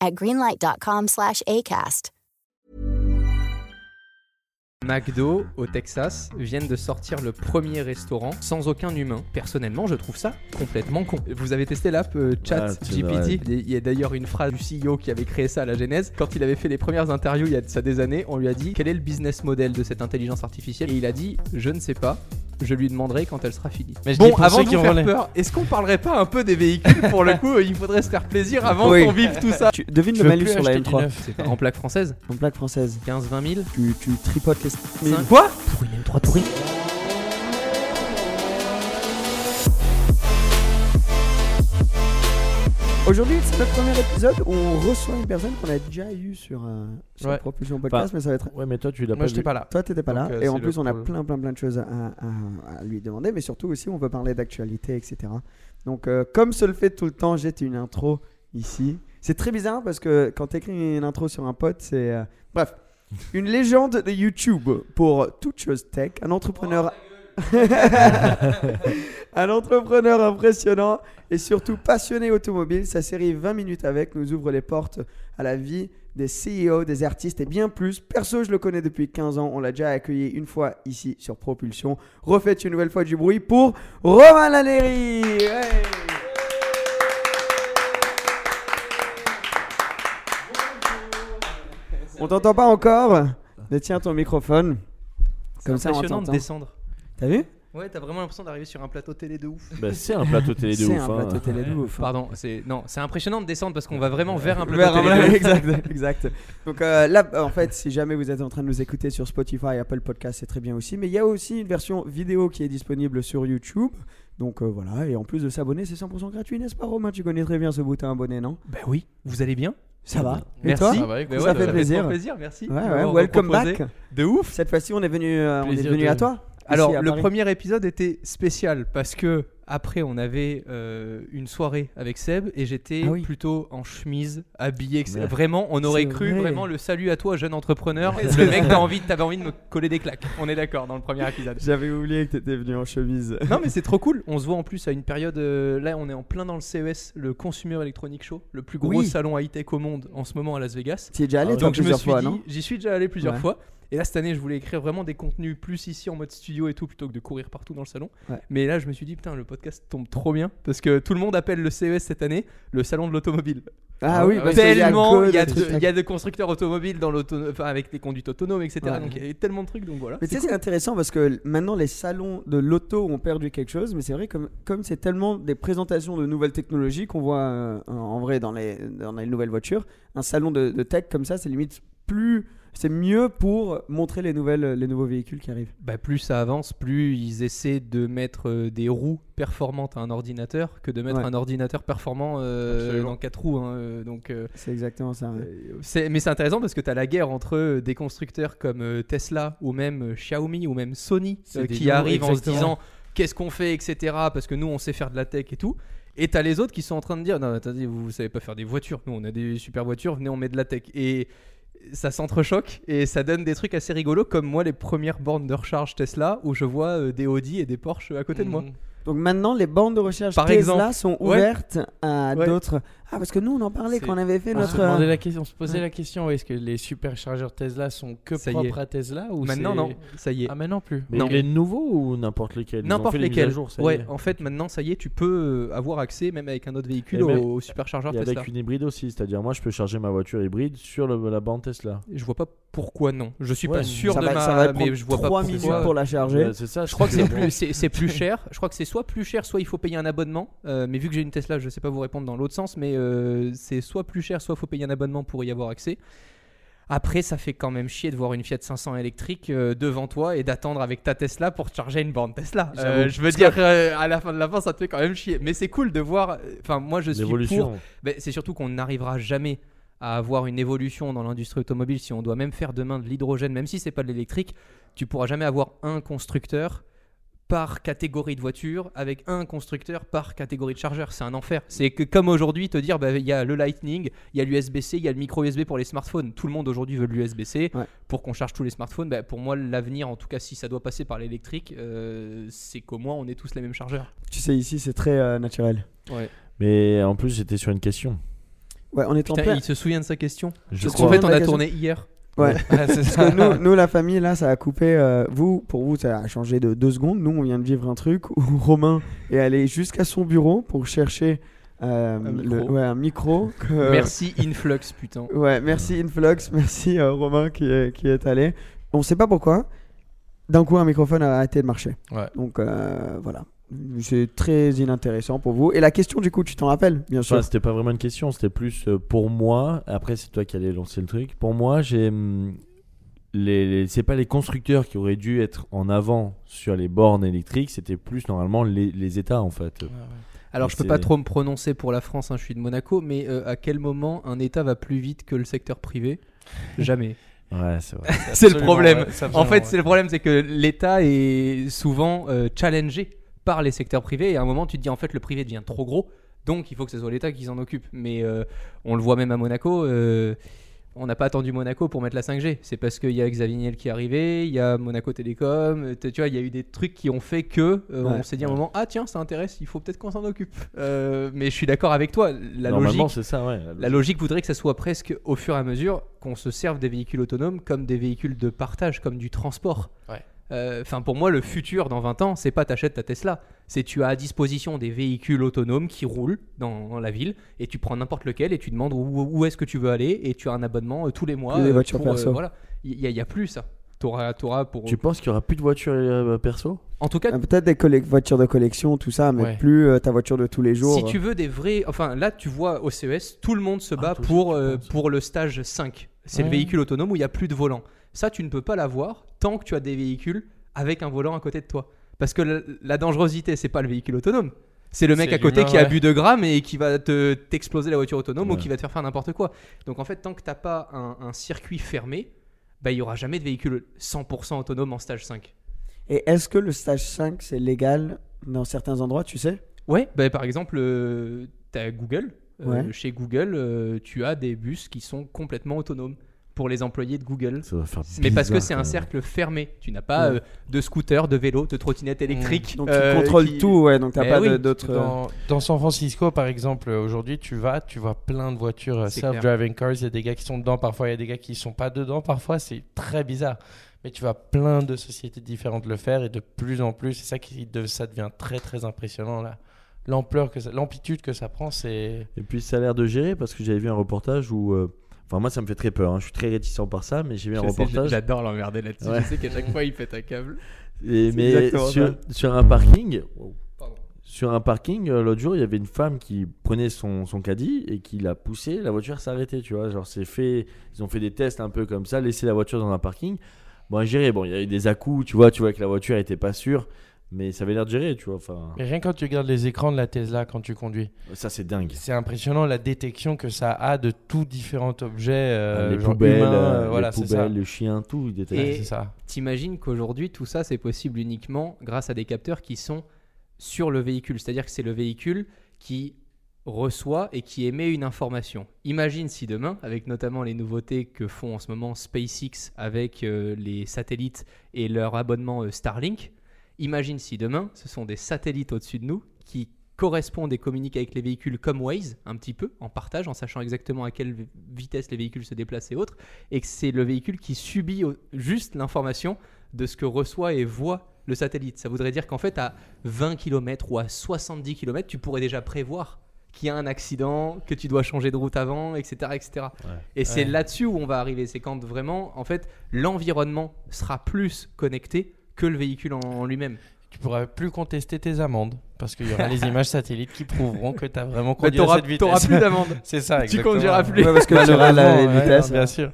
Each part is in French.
at greenlight.com slash ACAST. McDo au Texas viennent de sortir le premier restaurant sans aucun humain. Personnellement, je trouve ça complètement con. Vous avez testé l'app euh, Chat Ah. GPT Il y a d'ailleurs une phrase du CEO qui avait créé ça à la genèse. Quand il avait fait les premières interviews il y a de ça des années, on lui a dit quel est le business model de cette intelligence artificielle? Et il a dit je ne sais pas. Je lui demanderai quand elle sera finie. Mais je bon, avant de vous faire peur, est-ce qu'on parlerait pas un peu des véhicules? Pour le coup, il faudrait se faire plaisir avant Oui. qu'on vive tout ça. Tu devines Je le malus sur la acheter du M3 neuf. C'est pas en plaque française en plaque française. 15-20 000 Tu, tu tripotes les. Mais Cinq. quoi Pour une M3 Touring Aujourd'hui, c'est notre premier épisode où on reçoit une personne qu'on a déjà eu sur, euh, sur Ouais. Propulsion Podcast, Enfin, mais ça va être. Ouais, mais toi, tu l'as Moi, pas j'étais vu. pas là. Toi, t'étais pas Donc, là. euh, et en c'est plus, on a problème. plein, plein, plein de choses à, à- à lui demander, mais surtout aussi, on veut parler d'actualité, etc. Donc, euh, comme se le fait tout le temps, j'ai une intro ici. C'est très bizarre parce que quand tu écris une intro sur un pote, c'est. euh, Bref, une légende de YouTube pour toute chose tech, un entrepreneur. un entrepreneur impressionnant et surtout passionné automobile. Sa série 20 minutes avec nous ouvre les portes à la vie des CEO, des artistes et bien plus. Perso, je le connais depuis 15 ans. On l'a déjà accueilli une fois ici sur Propulsion. Refaites une nouvelle fois du bruit pour Romain Lanéry. Ouais. On t'entend pas encore Mais tiens ton microphone. Comme ça, on impressionnant de t'entend. descendre. T'as vu? Ouais, t'as vraiment l'impression d'arriver sur un plateau télé de ouf. Bah, c'est un plateau télé de C'est ouf. un hein. plateau télé de ouf. Pardon, c'est non, c'est impressionnant de descendre parce qu'on va vraiment vers un plateau Vers un télé. de plateau- ouf. exact, exact. Donc euh, là, en fait, si jamais vous êtes en train de nous écouter sur Spotify, Apple Podcast, c'est très bien aussi. Mais il y a aussi une version vidéo qui est disponible sur YouTube. Donc euh, voilà, et en plus de s'abonner, c'est 100% gratuit, n'est-ce pas Romain? Tu connais très bien ce bouton abonné, non? Bah oui, vous allez bien? Ça va Et Merci. toi Ça va, écoute, Bah Ça ouais, fait fait plaisir. merci. Ouais, ouais, welcome back. De ouf. Cette fois-ci, on est venu, euh, on est venu de- à toi. Alors, à le Paris. premier épisode était spécial parce que après on avait euh, une soirée avec Seb et j'étais Ah oui. plutôt en chemise, habillé. etc. Ouais. Vraiment, on aurait cru vrai. vraiment le salut à toi, jeune entrepreneur. le mec, t'as envie, t'avais envie de me coller des claques. On est d'accord dans le premier épisode. J'avais oublié que t'étais venu en chemise. Non mais c'est trop cool. On se voit en plus à une période. euh, là, on est en plein dans le CES, le Consumer Electronic Show, le plus gros Oui. salon high tech au monde en ce moment à Las Vegas. Tu y es déjà allé, Ah, toi, Donc je me plusieurs suis fois, dit, non j'y suis déjà allé plusieurs Ouais. fois. Et là cette année, je voulais écrire vraiment des contenus plus ici en mode studio et tout plutôt que de courir partout dans le salon. Ouais. Mais là, je me suis dit putain, le podcast tombe trop bien parce que tout le monde appelle le CES cette année le salon de l'automobile. Ah oui, parce qu'il y a tellement il y, a des de- y a de constructeurs automobiles dans l'auto, enfin avec les conduites autonomes, etc. Ouais. Donc il y a tellement de trucs, donc voilà. Mais tu sais, c'est intéressant parce que maintenant, les salons de l'auto ont perdu quelque chose. Mais c'est vrai, comme comme c'est tellement des présentations de nouvelles technologies qu'on voit euh, en vrai dans les, dans les nouvelles voitures, un salon de, de tech comme ça, c'est limite plus. C'est mieux pour montrer les, nouvelles, les nouveaux véhicules qui arrivent. Bah, plus ça avance, plus ils essaient de mettre euh, des roues performantes à un ordinateur que de mettre Ouais. un ordinateur performant euh, dans quatre roues. hein, euh, donc euh, C'est exactement ça. ouais. Mais c'est intéressant parce que tu as la guerre entre des constructeurs comme Tesla ou même Xiaomi ou même Sony euh, qui arrivent en se disant qu'est-ce qu'on fait, etc. Parce que nous on sait faire de la tech et tout. Et t'as les autres qui sont en train de dire non, attendez, vous, vous savez pas faire des voitures. Nous on a des super voitures, venez on met de la tech. Et ça s'entrechoque et ça donne des trucs assez rigolos comme moi les premières bornes de recharge Tesla où je vois euh, des Audi et des Porsche à côté de moi. Mhm. Donc maintenant, les bandes de recherche Par Tesla exemple. sont Ouais. ouvertes à Ouais. d'autres. Ah, parce que nous, on en parlait quand on avait fait On se, notre. euh, demandait la question, on se posait ouais. la question est-ce que les superchargeurs Tesla sont que Ça propres à Tesla ou Maintenant, non, ça y est. Ah, maintenant plus. Mais Non. les nouveaux ou n'importe lesquels N'importe lesquels. jour, ouais, est. en fait, maintenant, ça y est, tu peux euh, avoir accès, même avec un autre véhicule, au, au superchargeur Et Tesla. avec une hybride aussi, c'est-à-dire moi je peux charger ma voiture hybride sur le- la bande Tesla. Je vois pas pourquoi non. Je suis Ouais, pas sûr ça de va, ma. ça va mais je vois pas 3 pourquoi. minutes pour la charger. Ouais, c'est ça. Je crois que plus, c'est plus cher. Je crois que c'est soit plus cher, soit il faut payer un abonnement. Euh, mais vu que j'ai une Tesla, je sais pas vous répondre dans l'autre sens, mais euh, c'est soit plus cher, soit faut payer un abonnement pour y avoir accès. Après, ça fait quand même chier de voir une Fiat 500 électrique euh, devant toi et d'attendre avec ta Tesla pour charger une borne Tesla. Euh, je veux dire, euh, à la fin de la fin, ça te fait quand même chier. Mais c'est cool de voir. Enfin, moi, je suis pour ben, c'est surtout qu'on n'arrivera jamais à avoir une évolution dans l'industrie automobile si on doit même faire demain de l'hydrogène, même si c'est pas de l'électrique, tu pourras jamais avoir un constructeur par catégorie de voiture avec un constructeur par catégorie de chargeur. C'est un enfer. C'est que comme aujourd'hui te dire bah, il y a le Lightning, il y a l'USB-C, il y a le micro USB pour les smartphones. Tout le monde aujourd'hui veut l'USB-C Ouais. pour qu'on charge tous les smartphones. Bah, pour moi l'avenir, en tout cas si ça doit passer par l'électrique, euh, c'est qu'au moins on est tous les mêmes chargeurs. Tu sais, ici, c'est très euh, naturel. Mais en plus j'étais sur une question. Ouais, on est en plein. il se souvient de sa question. Je Parce crois. qu'en fait on a question. tourné hier. Ouais. C'est Parce ça. que nous, nous, la famille, là, ça a coupé. euh, vous, pour vous, ça a changé de deux secondes. Nous, on vient de vivre un truc où Romain est allé jusqu'à son bureau pour chercher euh, Un le- micro. ouais, un micro. que- Merci Influx, putain. Ouais, merci Influx, merci euh, Romain qui est, qui est allé. On sait pas pourquoi. D'un coup, un microphone a arrêté de marcher. Ouais. Donc euh, voilà. C'est très inintéressant pour vous. Et la question, du coup, tu t'en rappelles, bien sûr. Enfin, c'était pas vraiment une question, c'était plus euh, pour moi. Après, c'est toi qui allais lancer le truc. Pour moi, j'ai. hum, Les, les- c'est pas les constructeurs qui auraient dû être en avant sur les bornes électriques, c'était plus normalement les, les États en fait. Alors je peux pas trop me prononcer pour la France, hein, je suis de Monaco, mais euh, à quel moment un État va plus vite que le secteur privé? Jamais. Ouais, c'est vrai. c'est le problème. ouais, En fait, ouais. c'est le problème, c'est que l'État est souvent euh, challengé par les secteurs privés et à un moment tu te dis en fait le privé devient trop gros, donc il faut que ce soit l'État qui s'en occupe. Mais euh, on le voit même à Monaco. euh, on n'a pas attendu Monaco pour mettre la 5G. C'est parce qu'il y a Xavier Niel qui est arrivé, il y a Monaco Télécom. euh, Tu vois, il y a eu des trucs qui ont fait que euh, Ouais. on s'est dit à un moment ah tiens ça intéresse, il faut peut-être qu'on s'en occupe. Euh, mais je suis d'accord avec toi. La Normalement, logique, c'est ça, ouais. la logique voudrait que ça soit presque au fur et à mesure qu'on se serve des véhicules autonomes comme des véhicules de partage, comme du transport. Euh, Enfin, pour moi, le futur dans 20 ans, c'est pas t'achètes ta Tesla. C'est tu as à disposition des véhicules autonomes qui roulent dans, dans la ville et tu prends n'importe lequel et tu demandes où, où est-ce que tu veux aller et tu as un abonnement euh, tous les mois. Euh, voitures pour, euh, perso. voilà. Il y, a- y plus ça. T'auras, t'auras pour. Tu penses qu'il y aura plus de voitures euh, perso? En tout cas, Ah, Peut-être des voitures de collection, tout ça, mais Ouais. plus euh, ta voiture de tous les jours. Si tu veux des vrais. Enfin, là, tu vois, au CES, tout le monde se Ah, bat pour, euh, pour le stage 5. C'est le véhicule autonome où il n'y a plus de volant. Ça, tu ne peux pas l'avoir tant que tu as des véhicules avec un volant à côté de toi. Parce que la, la dangerosité, c'est pas le véhicule autonome. C'est le mec à côté qui a bu 2 grammes et qui va te t'exploser la voiture autonome ou qui va te faire faire n'importe quoi. Donc en fait, tant que t'as pas un, un circuit fermé, bah, il y aura jamais de véhicule 100% autonome en stage 5. Et est-ce que le stage 5, c'est légal dans certains endroits, tu sais? Ouais, bah, par exemple, tu as Google. Euh, Ouais. Chez Google, euh, tu as des bus qui sont complètement autonomes pour les employés de Google. Ça va faire Mais parce que c'est un cercle fermé. Tu n'as pas Ouais. euh, de scooter, de vélo, de trottinette électrique. Donc euh, tu contrôles qui- tout, ouais, donc t'as Eh pas oui, d'autres. euh, Dans, dans San Francisco, par exemple, euh, aujourd'hui, tu vas, tu vois plein de voitures euh, self-driving cars. Il y a des gars qui sont dedans, parfois il y a des gars qui sont pas dedans, parfois c'est très bizarre. Mais tu vois plein de sociétés différentes le faire et de plus en plus, c'est ça qui de- ça devient très très impressionnant là. L'ampleur que l'amplitude que ça prend, c'est Et puis ça a l'air de gérer parce que j'avais vu un reportage où. euh, Enfin, moi ça me fait très peur, hein. je suis très réticent par ça, mais j'ai vu un sais, reportage. J'adore l'emmerder là-dessus. Ouais. Je sais qu'à chaque fois, il pète un câble. Et, mais sur, sur un parking, Pardon. sur un parking, euh, l'autre jour, il y avait une femme qui prenait son, son caddie et qui l'a poussé, la voiture s'est arrêtée, tu vois. Genre, c'est fait, ils ont fait des tests un peu comme ça, laisser la voiture dans un parking. Bon, à gérer, bon, il y a eu des à-coups, tu vois, tu vois que la voiture était pas sûre, mais ça avait l'air de gérer, tu vois. Enfin, Mais rien quand tu regardes les écrans de la Tesla quand tu conduis, ça c'est dingue. c'est impressionnant la détection que ça a de tout différents objets, euh, les genre poubelles, humains, euh, euh, voilà, les c'est ça. poubelles, le chien, tout, il Et-. T'imagines qu'aujourd'hui, tout ça, c'est possible uniquement grâce à des capteurs qui sont sur le véhicule. C'est-à-dire que c'est le véhicule qui reçoit et qui émet une information. Imagine si demain, avec notamment les nouveautés que font en ce moment SpaceX avec euh, les satellites et leur abonnement euh, Starlink, imagine si demain, ce sont des satellites au-dessus de nous qui correspondent et communiquent avec les véhicules comme Waze, un petit peu, en partage, en sachant exactement à quelle vitesse les véhicules se déplacent et autres, et que c'est le véhicule qui subit juste l'information de ce que reçoit et voit le satellite. Ça voudrait dire qu'en fait, à 20 km ou à 70 km, tu pourrais déjà prévoir qu'il y a un accident, que tu dois changer de route avant, etc. etc. Et c'est là-dessus où on va arriver. C'est quand vraiment, en fait, l'environnement sera plus connecté que le véhicule en, en lui-même. Tu pourras plus contester tes amendes parce qu'il y aura les images satellites qui prouveront que tu as vraiment conduit à cette vitesse. t'auras plus d'amende. C'est ça, Tu exactement. conduiras plus. Ouais, parce que tu auras la vitesse. bien sûr.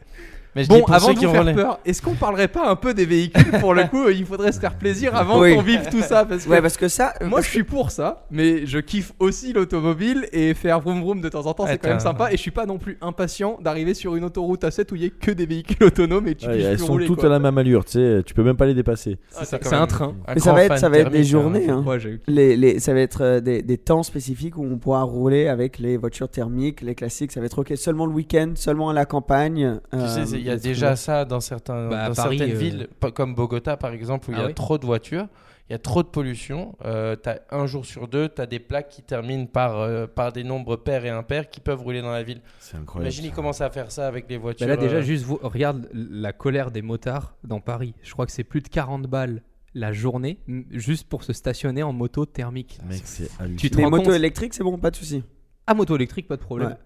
Mais je Bon, dis pour avant ceux de qui vous ont faire peur, est-ce qu'on parlerait pas un peu des véhicules Pour le coup, il faudrait se faire plaisir avant Oui. qu'on vive tout ça. Parce que Ouais, parce que ça. moi, parce je suis pour ça, mais je kiffe aussi l'automobile et faire vroom vroom de temps en temps, Ouais, c'est quand même sympa. Et je suis pas non plus impatient d'arriver sur une autoroute à 7 où il y a que des véhicules autonomes et tu Ouais, puisses elles plus sont rouler, toutes quoi. à la même allure, tu sais, tu peux même pas les dépasser. Ah, C'est un train. Mais ça va être, grand ça fan va être des thermique, journées. hein. hein. Ouais, j'ai- Les, les, ça va être euh, des, des temps spécifiques où on pourra rouler avec les voitures thermiques, les classiques. Ça va être ok seulement le week-end, seulement à la campagne. Tu euh, sais, c'est- il y a déjà ça dans, certains, Bah, à dans Paris, certaines euh, villes, comme Bogota par exemple, où il Ah y a oui trop de voitures, il y a trop de pollution. Euh, t'as un jour sur deux, tu as des plaques qui terminent par, euh, par des nombres pairs et impairs qui peuvent rouler dans la ville. C'est incroyable. Imagine, ils commencent à faire ça avec les voitures. Bah là déjà euh, juste vous, regarde la colère des motards dans Paris. Je crois que c'est plus de 40 balles la journée juste pour se stationner en moto thermique. Mec, c'est Tu te Les rends motos compte électriques, c'est bon, pas de souci. Ah moto électrique pas de problème. Ouais.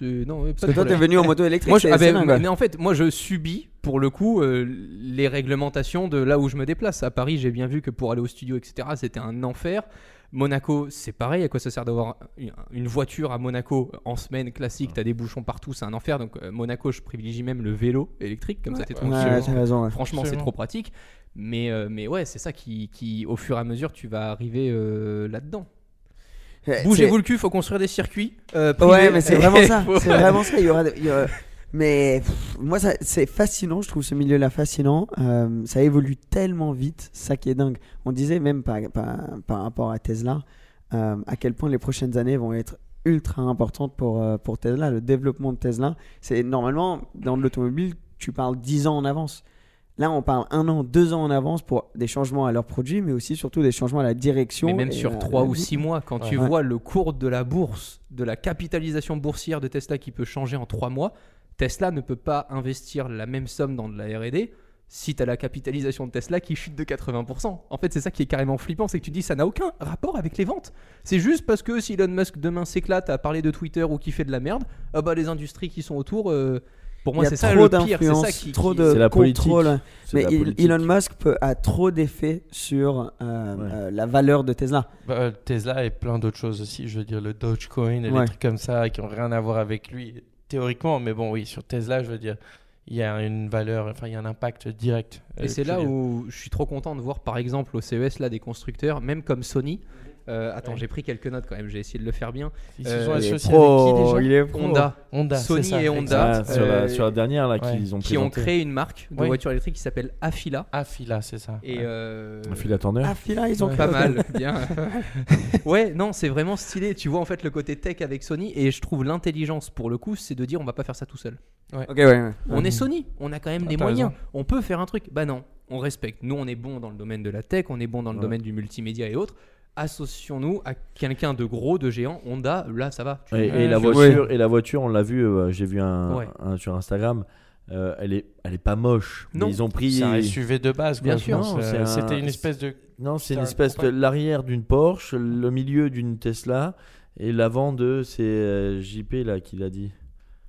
C'est- Non, pas Parce que toi, t'es venu en moto électrique. Moi, je, ah ben, dingue, ouais. mais en fait, moi, je subis pour le coup euh, les réglementations de là où je me déplace. À Paris, j'ai bien vu que pour aller au studio, etc., c'était un enfer. Monaco, c'est pareil. À quoi ça sert d'avoir une- une voiture à Monaco en semaine classique? T'as des bouchons partout, c'est un enfer. Donc, euh, Monaco, je privilégie même le vélo électrique, comme ça, t'es Ouais, tranquille. t'as raison. ouais. Franchement, c'est Absolument. trop pratique. Mais, euh, mais ouais, c'est ça qui, qui, au fur et à mesure, tu vas arriver euh, là-dedans. Bougez-vous le cul, faut construire des circuits. euh, Ouais, mais c'est vraiment ça. C'est vraiment ça. Il y aura. il y aura- Mais pff, moi, c'est fascinant. Je trouve ce milieu-là fascinant. Euh, ça évolue tellement vite. Ça qui est dingue. On disait même par, par, par rapport à Tesla, euh, à quel point les prochaines années vont être ultra importantes pour, euh, pour Tesla. Le développement de Tesla, c'est normalement dans l'automobile, tu parles 10 ans en avance. Là, on parle un an, deux ans en avance pour des changements à leurs produits, mais aussi surtout des changements à la direction. Mais même sur à 3 la ou. 6 mois, quand tu Ouais. vois le cours de la bourse, de la capitalisation boursière de Tesla qui peut changer en 3 mois, Tesla ne peut pas investir la même somme dans de la RD si tu as la capitalisation de Tesla qui chute de 80%. En fait, c'est ça qui est carrément flippant, c'est que tu dis ça n'a aucun rapport avec les ventes. C'est juste parce que si Elon Musk demain s'éclate à parler de Twitter ou qui fait de la merde, ah bah les industries qui sont autour, euh, pour moi c'est ça trop le pire, c'est ça qui, trop de C'est la politique. contrôle. Mais la il- politique. Elon Musk peut, a trop d'effet sur euh, Ouais. euh, la valeur de Tesla. bah, euh, Tesla et plein d'autres choses aussi. Je veux dire, le Dogecoin et Ouais. les trucs comme ça qui ont rien à voir avec lui, théoriquement. Mais bon, oui, sur Tesla, je veux dire, il y a une valeur, enfin, il y a un impact direct. euh, Et c'est là où je suis trop content de voir par exemple au CES là des constructeurs, même comme Sony. Euh, attends, Ouais. j'ai pris quelques notes quand même, j'ai essayé de le faire bien. Ils se Euh, sont il est associés avec qui déjà. Honda, Honda, Sony ça, et Honda. exact. Ah, sur, la, Euh, sur la dernière là ouais. qu'ils ont qui ont créé une marque de Oui. voiture électrique qui s'appelle Afila. Ah, Fila, c'est ça. Et euh, Un fil à tourneur. Ah, Fila, ils ont Ouais. créé- pas mal, bien. ouais, non, c'est vraiment stylé. Tu vois en fait le côté tech avec Sony et je trouve l'intelligence pour le coup, c'est de dire on va pas faire ça tout seul. Ok, ouais, ouais. On est Sony, on a quand même Ah, des moyens. raison. On peut faire un truc. Bah non, on respecte. Nous, on est bon dans le domaine de la tech, on est bon dans le Ouais. domaine du multimédia et autres. Associons-nous à quelqu'un de gros, de géant. Honda, là, ça va. Tu- Et, la voiture, et la voiture, on l'a vu, euh, j'ai vu un, Ouais. un sur Instagram. euh, elle est, elle est pas moche. mais Non. ils ont pris. C'est un SUV de base, Bien sûr. Euh, un- C'était une espèce de. Non, c'est une un espèce de l'arrière d'une Porsche, le milieu d'une Tesla et l'avant de c'est euh, JP là qui l'a dit.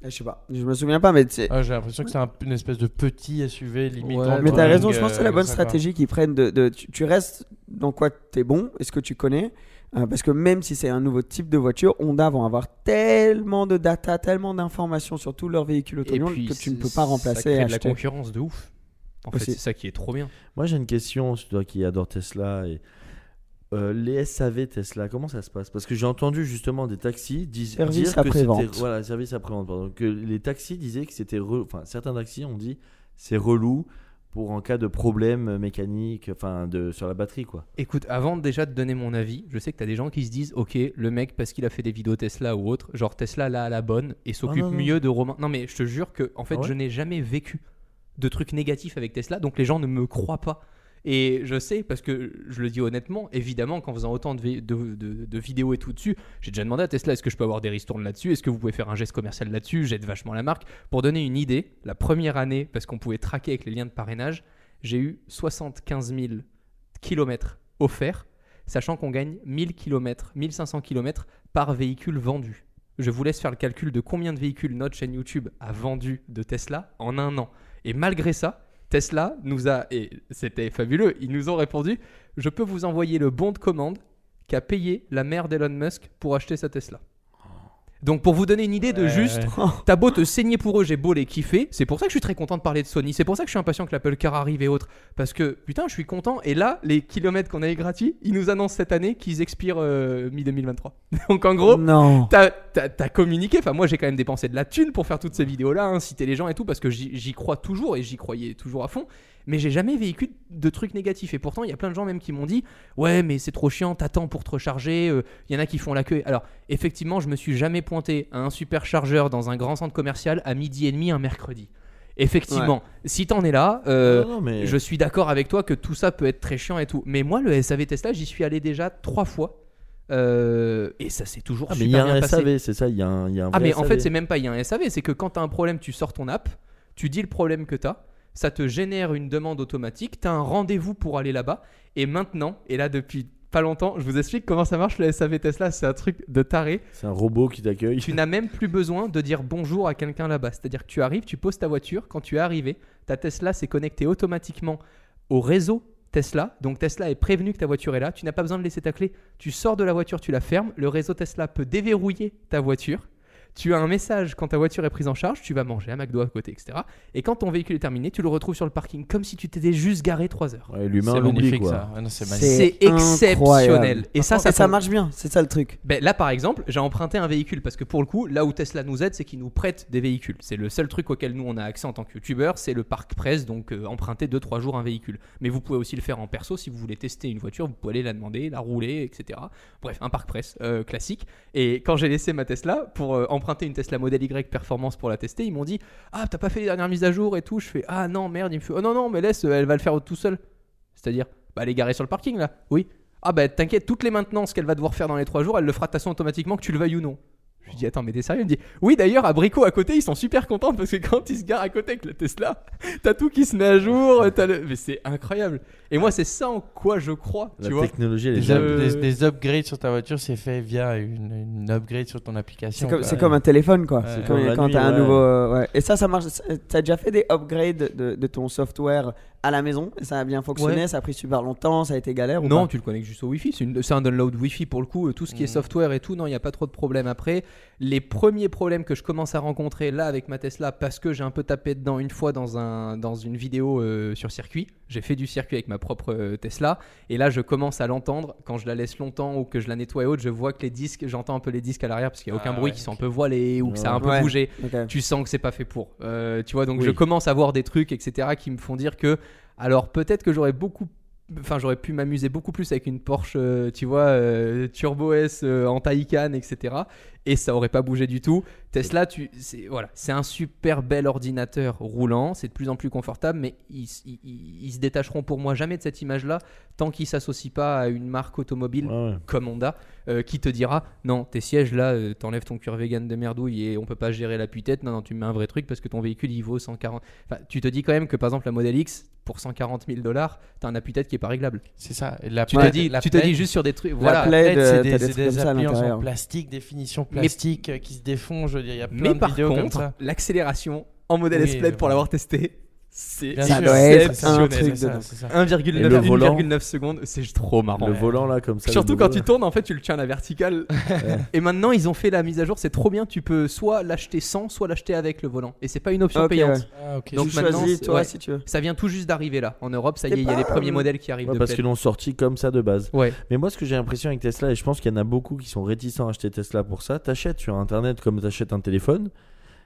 Je sais pas, je me souviens pas, mais c'est. Ah, J'ai l'impression que c'est un- une espèce de petit SUV limite. Ouais, Mais t'as raison, je pense que c'est la euh, bonne stratégie qu'ils prennent. De, de- tu, tu restes dans quoi t'es bon et ce que tu connais. Euh, parce que même si c'est un nouveau type de voiture, Honda vont avoir tellement de data, tellement d'informations sur tous leurs véhicules Et autonomes que tu ne peux pas remplacer Ça et crée de la concurrence de ouf. En fait, c'est ça qui est trop bien. Moi j'ai une question, toi qui adore Tesla et euh, les SAV Tesla, comment ça se passe? Parce que j'ai entendu justement des taxis dis- Service dire que après-vente. c'était voilà service après-vente, pardon, que les taxis disaient que c'était enfin certains taxis ont dit c'est relou pour en cas de problème mécanique, enfin de sur la batterie quoi. Écoute, avant déjà de donner mon avis, je sais que t'as des gens qui se disent, ok, le mec parce qu'il a fait des vidéos Tesla ou autre, genre Tesla là à la bonne et s'occupe non, non. mieux de Romain. Non mais je te jure que en fait Ah ouais? je n'ai jamais vécu de trucs négatifs avec Tesla, donc les gens ne me croient pas. Et je sais, parce que je le dis honnêtement, évidemment, qu'en faisant autant de, vi- de- de- de vidéos et tout dessus, j'ai déjà demandé à Tesla est-ce que je peux avoir des ristournes là-dessus? Est-ce que vous pouvez faire un geste commercial là-dessus? J'aide vachement la marque. Pour donner une idée, la première année, parce qu'on pouvait traquer avec les liens de parrainage, j'ai eu 75 000 kilomètres offerts, sachant qu'on gagne 1000 km, 1500 km par véhicule vendu. Je vous laisse faire le calcul de combien de véhicules notre chaîne YouTube a vendu de Tesla en un an. Et malgré ça, Tesla nous a, et c'était fabuleux, ils nous ont répondu, je peux vous envoyer le bon de commande qu'a payé la mère d'Elon Musk pour acheter sa Tesla. Donc pour vous donner une idée de juste, t'as beau te saigner pour eux, j'ai beau les kiffer, c'est pour ça que je suis très content de parler de Sony, c'est pour ça que je suis impatient que l'Apple Car arrive et autres, parce que putain je suis content, et là les kilomètres qu'on a eu gratuits, ils nous annoncent cette année qu'ils expirent euh, mi-2023. Donc en gros, Non. T'as, t'as- t'as communiqué, enfin moi j'ai quand même dépensé de la thune pour faire toutes ces vidéos-là, inciter les gens et tout, parce que j'y, j'y crois toujours et j'y croyais toujours à fond, mais j'ai jamais vécu de trucs négatifs. Et pourtant il y a plein de gens même qui m'ont dit, ouais mais c'est trop chiant, t'attends pour te recharger, euh, il y en a qui font la queue. Alors effectivement je me suis jamais pointé à un superchargeur dans un grand centre commercial à midi et demi un mercredi. Effectivement, si t'en es là, euh, Non, non, mais- je suis d'accord avec toi que tout ça peut être très chiant et tout. Mais moi le SAV Tesla j'y suis allé déjà trois fois. Euh, et ça s'est toujours Ah, mais il y a bien un passé. SAV, c'est ça, il y a un, y a un Ah mais en fait c'est même pas il y a un SAV, c'est que quand t'as un problème tu sors ton app, tu dis le problème que t'as, ça te génère une demande automatique, t'as un rendez-vous pour aller là-bas, et maintenant, et là depuis pas longtemps, je vous explique comment ça marche le SAV Tesla, c'est un truc de taré, C'est un robot qui t'accueille. tu n'as même plus besoin de dire bonjour à quelqu'un là-bas, c'est-à-dire que tu arrives, tu poses ta voiture, quand tu es arrivé, ta Tesla s'est connectée automatiquement au réseau Tesla, donc Tesla est prévenu que ta voiture est là, tu n'as pas besoin de laisser ta clé, tu sors de la voiture, tu la fermes, le réseau Tesla peut déverrouiller ta voiture, tu as un message quand ta voiture est prise en charge, tu vas manger à McDo à côté, etc. Et quand ton véhicule est terminé, tu le retrouves sur le parking comme si tu t'étais juste garé 3 heures. Ouais, L'humain C'est l'oublie magnifique quoi. Ouais, c'est exceptionnel. incroyable. Et ça, ça, marche bien, c'est ça le truc. Ben, là, par exemple, j'ai emprunté un véhicule parce que pour le coup, là où Tesla nous aide, c'est qu'ils nous prêtent des véhicules. C'est le seul truc auquel nous on a accès en tant que youtubeur, c'est le parc presse, donc euh, emprunter 2-3 jours un véhicule. Mais vous pouvez aussi le faire en perso si vous voulez tester une voiture, vous pouvez aller la demander, la rouler, etc. Bref, un parc presse euh, classique. Et quand j'ai laissé ma Tesla pour euh, emprunter une Tesla Model Y Performance pour la tester, ils m'ont dit Ah, t'as pas fait les dernières mises à jour et tout. Je fais Ah non, merde. Il me fait Oh non, non, mais laisse, elle va le faire tout seul. C'est-à-dire Bah, elle est garée sur le parking là. Oui. Ah bah t'inquiète, toutes les maintenances qu'elle va devoir faire dans les 3 jours, elle le fera de toute façon automatiquement que tu le veuilles ou non. Je lui dis attends mais t'es sérieux? Il me dit oui d'ailleurs à Brico à côté ils sont super contents parce que quand ils se garent à côté avec la Tesla, t'as tout qui se met à jour, t'as le... mais c'est incroyable. Et moi c'est ça en quoi je crois, La tu vois. technologie, elle est Des, Je- dingue. up- des- des upgrades sur ta voiture, c'est fait via une, une upgrade sur ton application. c'est comme un téléphone quoi. Ouais. C'est comme comme la quand t'as un ouais. nouveau. euh, ouais. Et ça, ça marche. T'as déjà fait des upgrades de, de ton software à la maison et ça a bien fonctionné. Ouais. Ça a pris super longtemps, ça a été galère. ou Non, tu le connectes juste au Wi-Fi. C'est, une- c'est un download Wi-Fi pour le coup. euh, Tout ce qui est Mhm. software et tout, non, il n'y a pas trop de problèmes après. Les premiers problèmes que je commence à rencontrer là avec ma Tesla, parce que j'ai un peu tapé dedans une fois dans, un, dans une vidéo euh, sur circuit. J'ai fait du circuit avec ma propre euh, Tesla. Et là, je commence à l'entendre. Quand je la laisse longtemps ou que je la nettoie et autres, je vois que les disques, j'entends un peu les disques à l'arrière parce qu'il n'y a aucun Ah bruit ouais, qui sont un peu voilés ou que ça a un peu Ouais. bougé tu sens que c'est pas fait pour. Euh, tu vois, donc Oui. je commence à voir des trucs, etc., qui me font dire que, alors peut-être que j'aurais beaucoup, enfin j'aurais pu m'amuser beaucoup plus avec une Porsche, euh, tu vois, euh, Turbo S euh, en Taycan, etc. Et ça aurait pas bougé du tout. Tesla, tu, c'est voilà, c'est un super bel ordinateur roulant, c'est de plus en plus confortable, mais ils, ils- se détacheront pour moi jamais de cette image-là tant qu'ils s'associent pas à une marque automobile Ouais, ouais. comme Honda, euh, qui te dira non, tes sièges là, euh, t'enlèves ton cuir vegan de merdouille et on peut pas gérer la tête Non, non, tu mets un vrai truc parce que ton véhicule il vaut 140. Enfin, tu te dis quand même que par exemple la Model X pour 140 000 dollars, t'as un appui-tête qui est pas réglable. C'est ça. La Tu te dis, la tu te dis juste sur des trucs. La Voilà. euh, c'est des, des des appuis en plastique, définition Mais- plastique euh, qui se défont. Je veux dire, il y a plein Mais de par vidéos contre, l'accélération en modèle Oui, S-Plaid pour l'avoir testé, c'est Ça sûr, doit c'est être ça, un c'est truc ça, de dingue. c'est ça. 1,9 Et le volant 1,9 secondes, c'est trop marrant. Le volant là, comme ça. Surtout quand tu tournes, en fait, tu le tiens à la verticale. et maintenant, ils ont fait la mise à jour. C'est trop bien. Tu peux soit l'acheter sans, soit l'acheter avec le volant. Et c'est pas une option payante. ouais. Ah. Donc tu maintenant, choisis toi si tu veux. Ça vient tout juste d'arriver là. En Europe, ça y est, il y a les premiers euh, modèles qui arrivent de parce qu'ils l'ont sorti comme ça de base. Mais moi, ce que j'ai l'impression avec Tesla, et je pense qu'il y en a beaucoup qui sont réticents à acheter Tesla pour ça, t'achètes sur internet comme t'achètes un téléphone,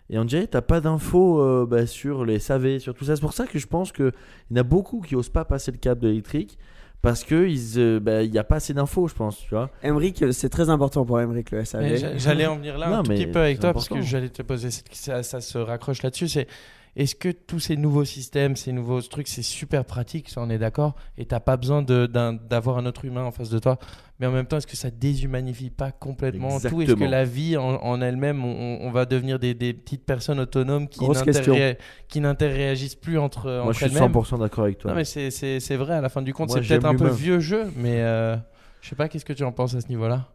et on dirait t'as pas d'infos euh, bah, sur les SAV, sur tout ça. C'est pour ça que je pense qu'il y en a beaucoup qui osent pas passer le cap de l'électrique. parce que euh, bah, il y a pas assez d'infos, je pense, tu vois. Emric, euh, c'est très important pour Emric le SAV. j'a- J'allais en venir là Non, un tout petit peu avec toi parce que j'allais te poser cette question. Ça, ça se raccroche là-dessus. C'est est-ce que tous ces nouveaux systèmes, ces nouveaux trucs, c'est super pratique, ça on est d'accord, et t'as pas besoin d'avoir un autre humain en face de toi, mais en même temps, est-ce que ça déshumanifie pas complètement tout? Est-ce que la vie en, en elle-même, on, on va devenir des, des petites personnes autonomes qui n'interré- qui n'interréagissent plus entre, Moi, entre je suis elles-mêmes? 100% d'accord avec toi. Non, mais c'est- c'est c'est vrai, à la fin du compte, Moi, c'est peut-être un peu vieux jeu, mais euh, je sais pas, qu'est-ce que tu en penses à ce niveau-là?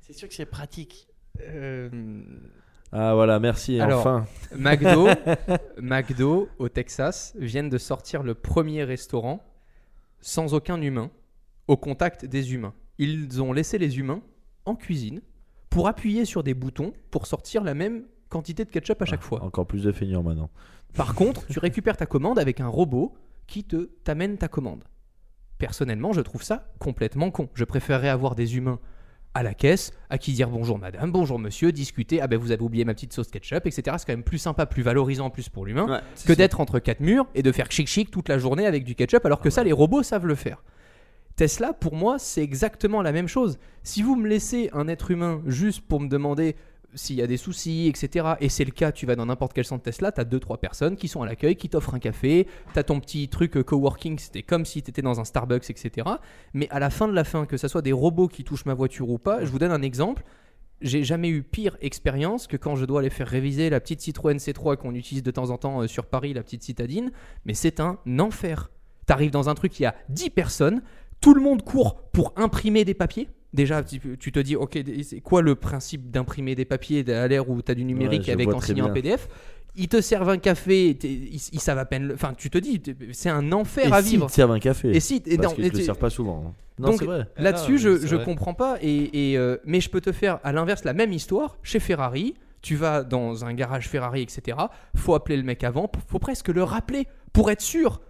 C'est sûr que c'est pratique. Euh, Ah voilà, merci. Alors, enfin, McDo, McDo au Texas viennent de sortir le premier restaurant sans aucun humain au contact des humains. Ils ont laissé les humains en cuisine pour appuyer sur des boutons pour sortir la même quantité de ketchup à chaque fois. encore plus de feignants maintenant. Par contre, tu récupères ta commande avec un robot qui te t'amène ta commande. Personnellement, je trouve ça complètement con. Je préférerais avoir des humains à la caisse, à qui dire bonjour madame, bonjour monsieur, discuter, ah ben vous avez oublié ma petite sauce ketchup, etc. C'est quand même plus sympa, plus valorisant en plus pour l'humain Ouais, que d'être entre quatre murs et de faire chic chic toute la journée avec du ketchup, alors que ça, les robots savent le faire. Tesla, pour moi, c'est exactement la même chose. Si vous me laissez un être humain juste pour me demander s'il y a des soucis, etc., et c'est le cas, tu vas dans n'importe quel centre Tesla, tu as deux, trois personnes qui sont à l'accueil, qui t'offrent un café, tu as ton petit truc euh, coworking, c'était comme si tu étais dans un Starbucks, etc. Mais à la fin de la fin, que ce soit des robots qui touchent ma voiture ou pas, je vous donne un exemple. J'ai jamais eu pire expérience que quand je dois aller faire réviser la petite Citroën C3 qu'on utilise de temps en temps euh, sur Paris, la petite citadine, mais c'est un enfer. T'arrives dans un truc, il y a 10 personnes, tout le monde court pour imprimer des papiers. Déjà, tu te dis, ok, c'est quoi le principe d'imprimer des papiers à l'ère où tu as du numérique Ouais, avec en signant un. PDF Ils te servent un café, ils, ils savent à peine. le- Enfin, tu te dis, c'est un enfer Et à vivre. te servent un café? Et si, et parce non, qu'ils te le servent pas souvent. hein. Non, Donc, c'est vrai. Là-dessus, Ah, je, c'est je vrai. comprends pas. Et, et, euh, mais je peux te faire à l'inverse la même histoire chez Ferrari. Tu vas dans un garage Ferrari, etc. Faut appeler le mec avant. Faut presque le rappeler pour être sûr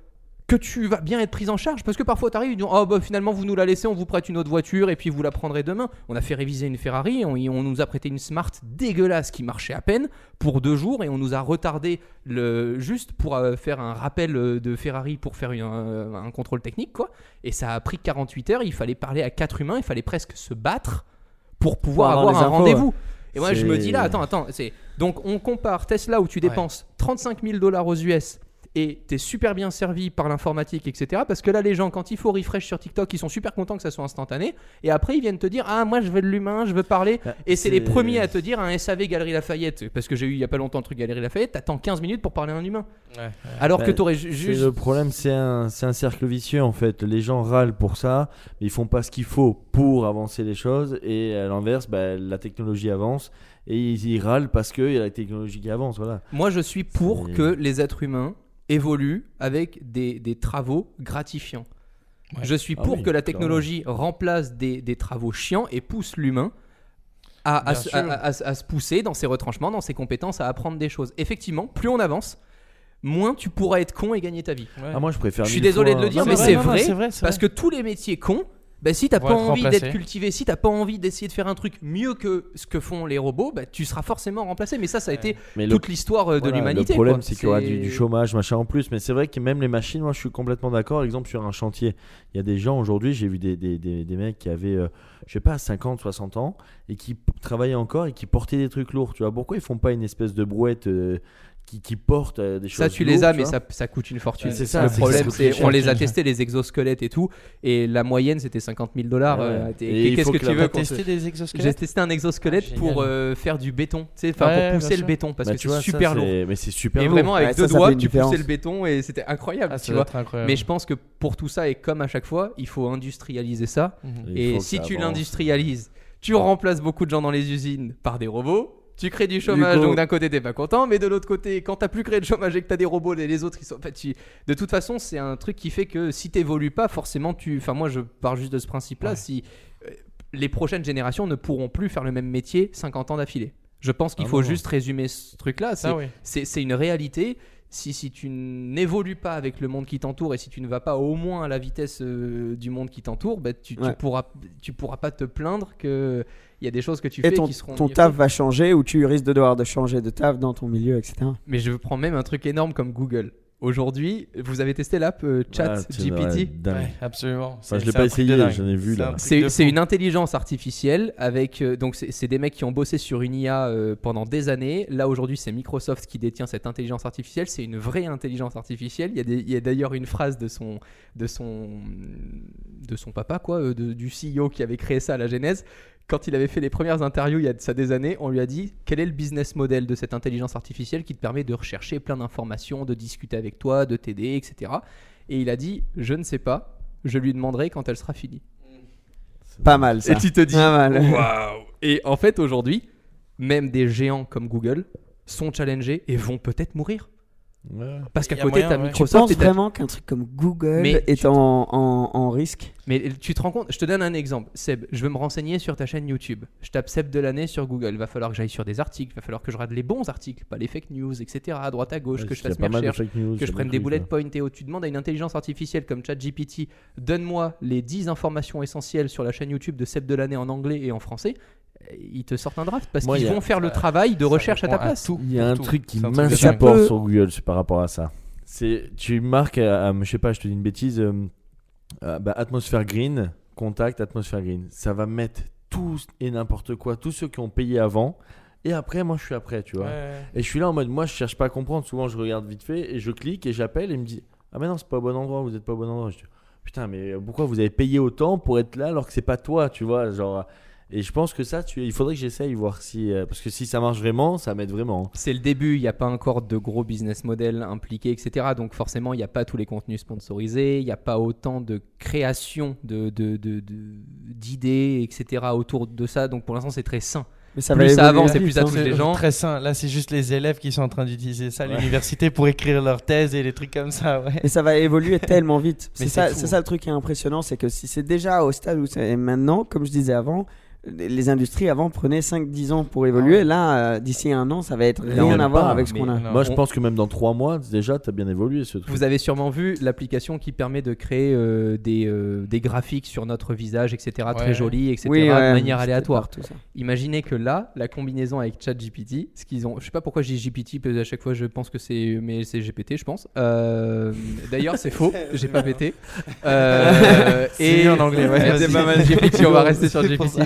que tu vas bien être pris en charge. Parce que parfois, tu arrives, ils disent Oh, bah finalement, vous nous la laissez, on vous prête une autre voiture et puis vous la prendrez demain. On a fait réviser une Ferrari, on, on nous a prêté une Smart dégueulasse qui marchait à peine pour deux jours et on nous a retardé le, juste pour euh, faire un rappel euh, de Ferrari pour faire une- un, un contrôle technique, quoi. Et ça a pris 48 heures, il fallait parler à quatre humains, il fallait presque se battre pour pouvoir Pour avoir un rendez-vous. Et moi, je me dis là, attends, attends, c'est donc on compare Tesla où tu Ouais. dépenses 35 000 dollars aux US et t'es super bien servi par l'informatique, etc. Parce que là, les gens, quand il faut refresh sur TikTok, ils sont super contents que ça soit instantané. Et après, ils viennent te dire, ah, moi, je veux de l'humain, je veux parler. Bah, Et c'est les premiers à te dire un SAV Galerie Lafayette. Parce que j'ai eu il y a pas longtemps le truc Galerie Lafayette, t'attends 15 minutes pour parler à un humain. Alors Bah, que t'aurais juste. Le problème, c'est un, c'est un cercle vicieux en fait. Les gens râlent pour ça, mais ils font pas ce qu'il faut pour avancer les choses. Et à l'inverse, bah, la technologie avance et ils, ils râlent parce qu'il y a la technologie qui avance. Voilà. Moi, je suis pour C'est- que les êtres humains évoluent avec des, des travaux gratifiants. Ouais. Je suis Ah pour oui, que la technologie remplace des, des travaux chiants et pousse l'humain à, à à- à- à se pousser dans ses retranchements, dans ses compétences, à apprendre des choses. Effectivement, plus on avance, moins tu pourras être con et gagner ta vie. Ah, moi, je préfère. Je suis désolé fois- de le dire, Non, mais c'est vrai, c'est vrai, c'est Parce vrai. que tous les métiers cons, bah, si t'as pas envie d'être cultivé, si t'as pas envie d'essayer de faire un truc mieux que ce que font les robots, bah, tu seras forcément remplacé. Mais ça, ça a été Mais toute l'histoire euh, de Voilà, l'humanité. Le problème, c'est qu'il y aura du, chômage, machin en plus. Mais c'est vrai que même les machines, moi, je suis complètement d'accord. Par exemple, sur un chantier, il y a des gens aujourd'hui, j'ai vu des, des, des, des mecs qui avaient, euh, je sais pas, 50, 60 ans et qui travaillaient encore et qui portaient des trucs lourds. Tu vois, pourquoi ils font pas une espèce de brouette euh, qui, qui porte euh, des choses Ça, tu les as, tu mais ça, ça coûte une fortune. Ouais, c'est ça, le problème, ça c'est on les a testés, les exosquelettes et tout, et la moyenne, c'était 50 000 dollars. Ouais, euh, Qu'est-ce que que tu veux testé des J'ai exosquelettes testé un exosquelette Ah, pour euh, faire du béton, tu sais, enfin, Ouais, pour pousser le béton parce Bah, que c'est ça, super c'est- lourd. Mais c'est super Et lourd. vraiment, avec ça, deux ça doigts, tu poussais le béton et c'était incroyable, Ah, tu ça vois. incroyable. Mais je pense que pour tout ça, et comme à chaque fois, il faut industrialiser ça. Mhm. Et si ça tu l'industrialises, tu remplaces beaucoup de gens dans les usines par des robots. Tu crées du chômage, donc d'un côté t'es pas content, mais de l'autre côté, quand t'as plus créé de chômage et que t'as des robots et les autres ils sont. en fait, tu- De toute façon, c'est un truc qui fait que si t'évolues pas, forcément tu. Enfin, moi je pars juste de ce principe-là. Ouais. Si euh, les prochaines générations ne pourront plus faire le même métier 50 ans d'affilée. Je pense qu'il Ah faut juste résumer ce truc-là. C'est Ça, oui. c'est c'est une réalité. Si, si tu n'évolues pas avec le monde qui t'entoure et si tu ne vas pas au moins à la vitesse euh, du monde qui t'entoure, bah, tu, tu Ouais. pourras, tu pourras pas te plaindre qu'il y a des choses que tu Et fais ton, qui seront. ton taf va changer ou tu risques de devoir de changer de taf dans ton milieu, etc. Mais je prends même un truc énorme comme Google. Aujourd'hui, vous avez testé l'app euh, Chat Ah, ouais, absolument. Enfin, je l'ai pas essayé, j'en ai vu, C'est là. C'est une intelligence artificielle avec euh, donc c'est des mecs qui ont bossé sur une IA euh, pendant des années. Là aujourd'hui c'est Microsoft qui détient cette intelligence artificielle. C'est une vraie intelligence artificielle. Il y a, des- il y a d'ailleurs une phrase de son de son de son papa quoi, euh, de- du CEO qui avait créé ça à la genèse. Quand il avait fait les premières interviews il y a de ça des années, on lui a dit quel est le business model de cette intelligence artificielle qui te permet de rechercher plein d'informations, de discuter avec toi, de t'aider, etc. Et il a dit je ne sais pas. Je lui demanderai quand elle sera finie. Pas mal ça. Et tu te dis, Pas mal. waouh Et en fait, aujourd'hui, même des géants comme Google sont challengés et vont peut-être mourir. Ouais. Parce qu'à côté, moyen, t'as ouais. Tu Microsoft penses et t'as- vraiment qu'un truc comme Google Mais est tu- en, en, en risque? Mais tu te rends compte, je te donne un exemple. Seb, je veux me renseigner sur ta chaîne YouTube. Je tape Seb de l'année sur Google. Il va falloir que j'aille sur des articles. Il va falloir que je regarde les bons articles, pas les fake news, etc. À droite, à gauche, Ouais, que je fasse mes recherches. que je prenne des bullet points et tu demandes à une intelligence artificielle comme ChatGPT, donne-moi les 10 informations essentielles sur la chaîne YouTube de Seb de l'année en anglais et en français. Ils te sortent un draft parce qu'ils vont faire le ça- travail de recherche à ta répond place. Il y a un truc qui m'insupporte sur Google par rapport à ça. C'est tu marques, je sais pas, je te dis une bêtise, euh, euh, bah, atmosphère green, contact, atmosphère green. Ça va mettre tout et n'importe quoi, tous ceux qui ont payé avant. Et après, moi, je suis après, tu vois. Et je suis là en mode, moi, je cherche pas à comprendre. Souvent, je regarde vite fait et je clique et j'appelle et il me dit, ah mais non, c'est pas au bon endroit, vous êtes pas au bon endroit. Je dis, putain, mais pourquoi vous avez payé autant pour être là alors que c'est pas toi, tu vois, genre. Et je pense que ça, tu, il faudrait que j'essaye voir si, euh, parce que si ça marche vraiment, ça m'aide vraiment. C'est le début, il n'y a pas encore de gros business models impliqués, etc. Donc forcément, il n'y a pas tous les contenus sponsorisés, il n'y a pas autant de création de, de- de- de- d'idées, etc. autour de ça. Donc pour l'instant, c'est très sain. Mais ça Plus va ça évoluer avance et plus ça hein. touche les gens. Très sain. Là, c'est juste les élèves qui sont en train d'utiliser ça à l'université pour écrire leur thèse et des trucs comme ça. Ouais. Et ça va évoluer tellement vite. Ça, c'est ça le truc qui est impressionnant, c'est que si c'est déjà au stade où c'est maintenant, comme je disais avant, les industries avant prenaient 5-10 ans pour évoluer. ouais. Là, euh, d'ici un an, ça va être rien à voir avec ce qu'on a. non. Moi, je on- pense que même dans trois mois, déjà, t'as bien évolué ce truc. Vous avez sûrement vu l'application qui permet de créer euh, des, euh, des graphiques sur notre visage, etc. Très jolis, etc. Oui, de manière aléatoire. partout, ça. Imaginez que là, la combinaison avec ChatGPT, ce qu'ils ont, je sais pas pourquoi je dis GPT, parce qu'à chaque fois je pense que c'est, mais c'est GPT, je pense. Euh, D'ailleurs, c'est faux, j'ai pas pété. Euh, C'est mieux en anglais, ouais, c'est vas-y. pas mal GPT, on va rester sur GPT.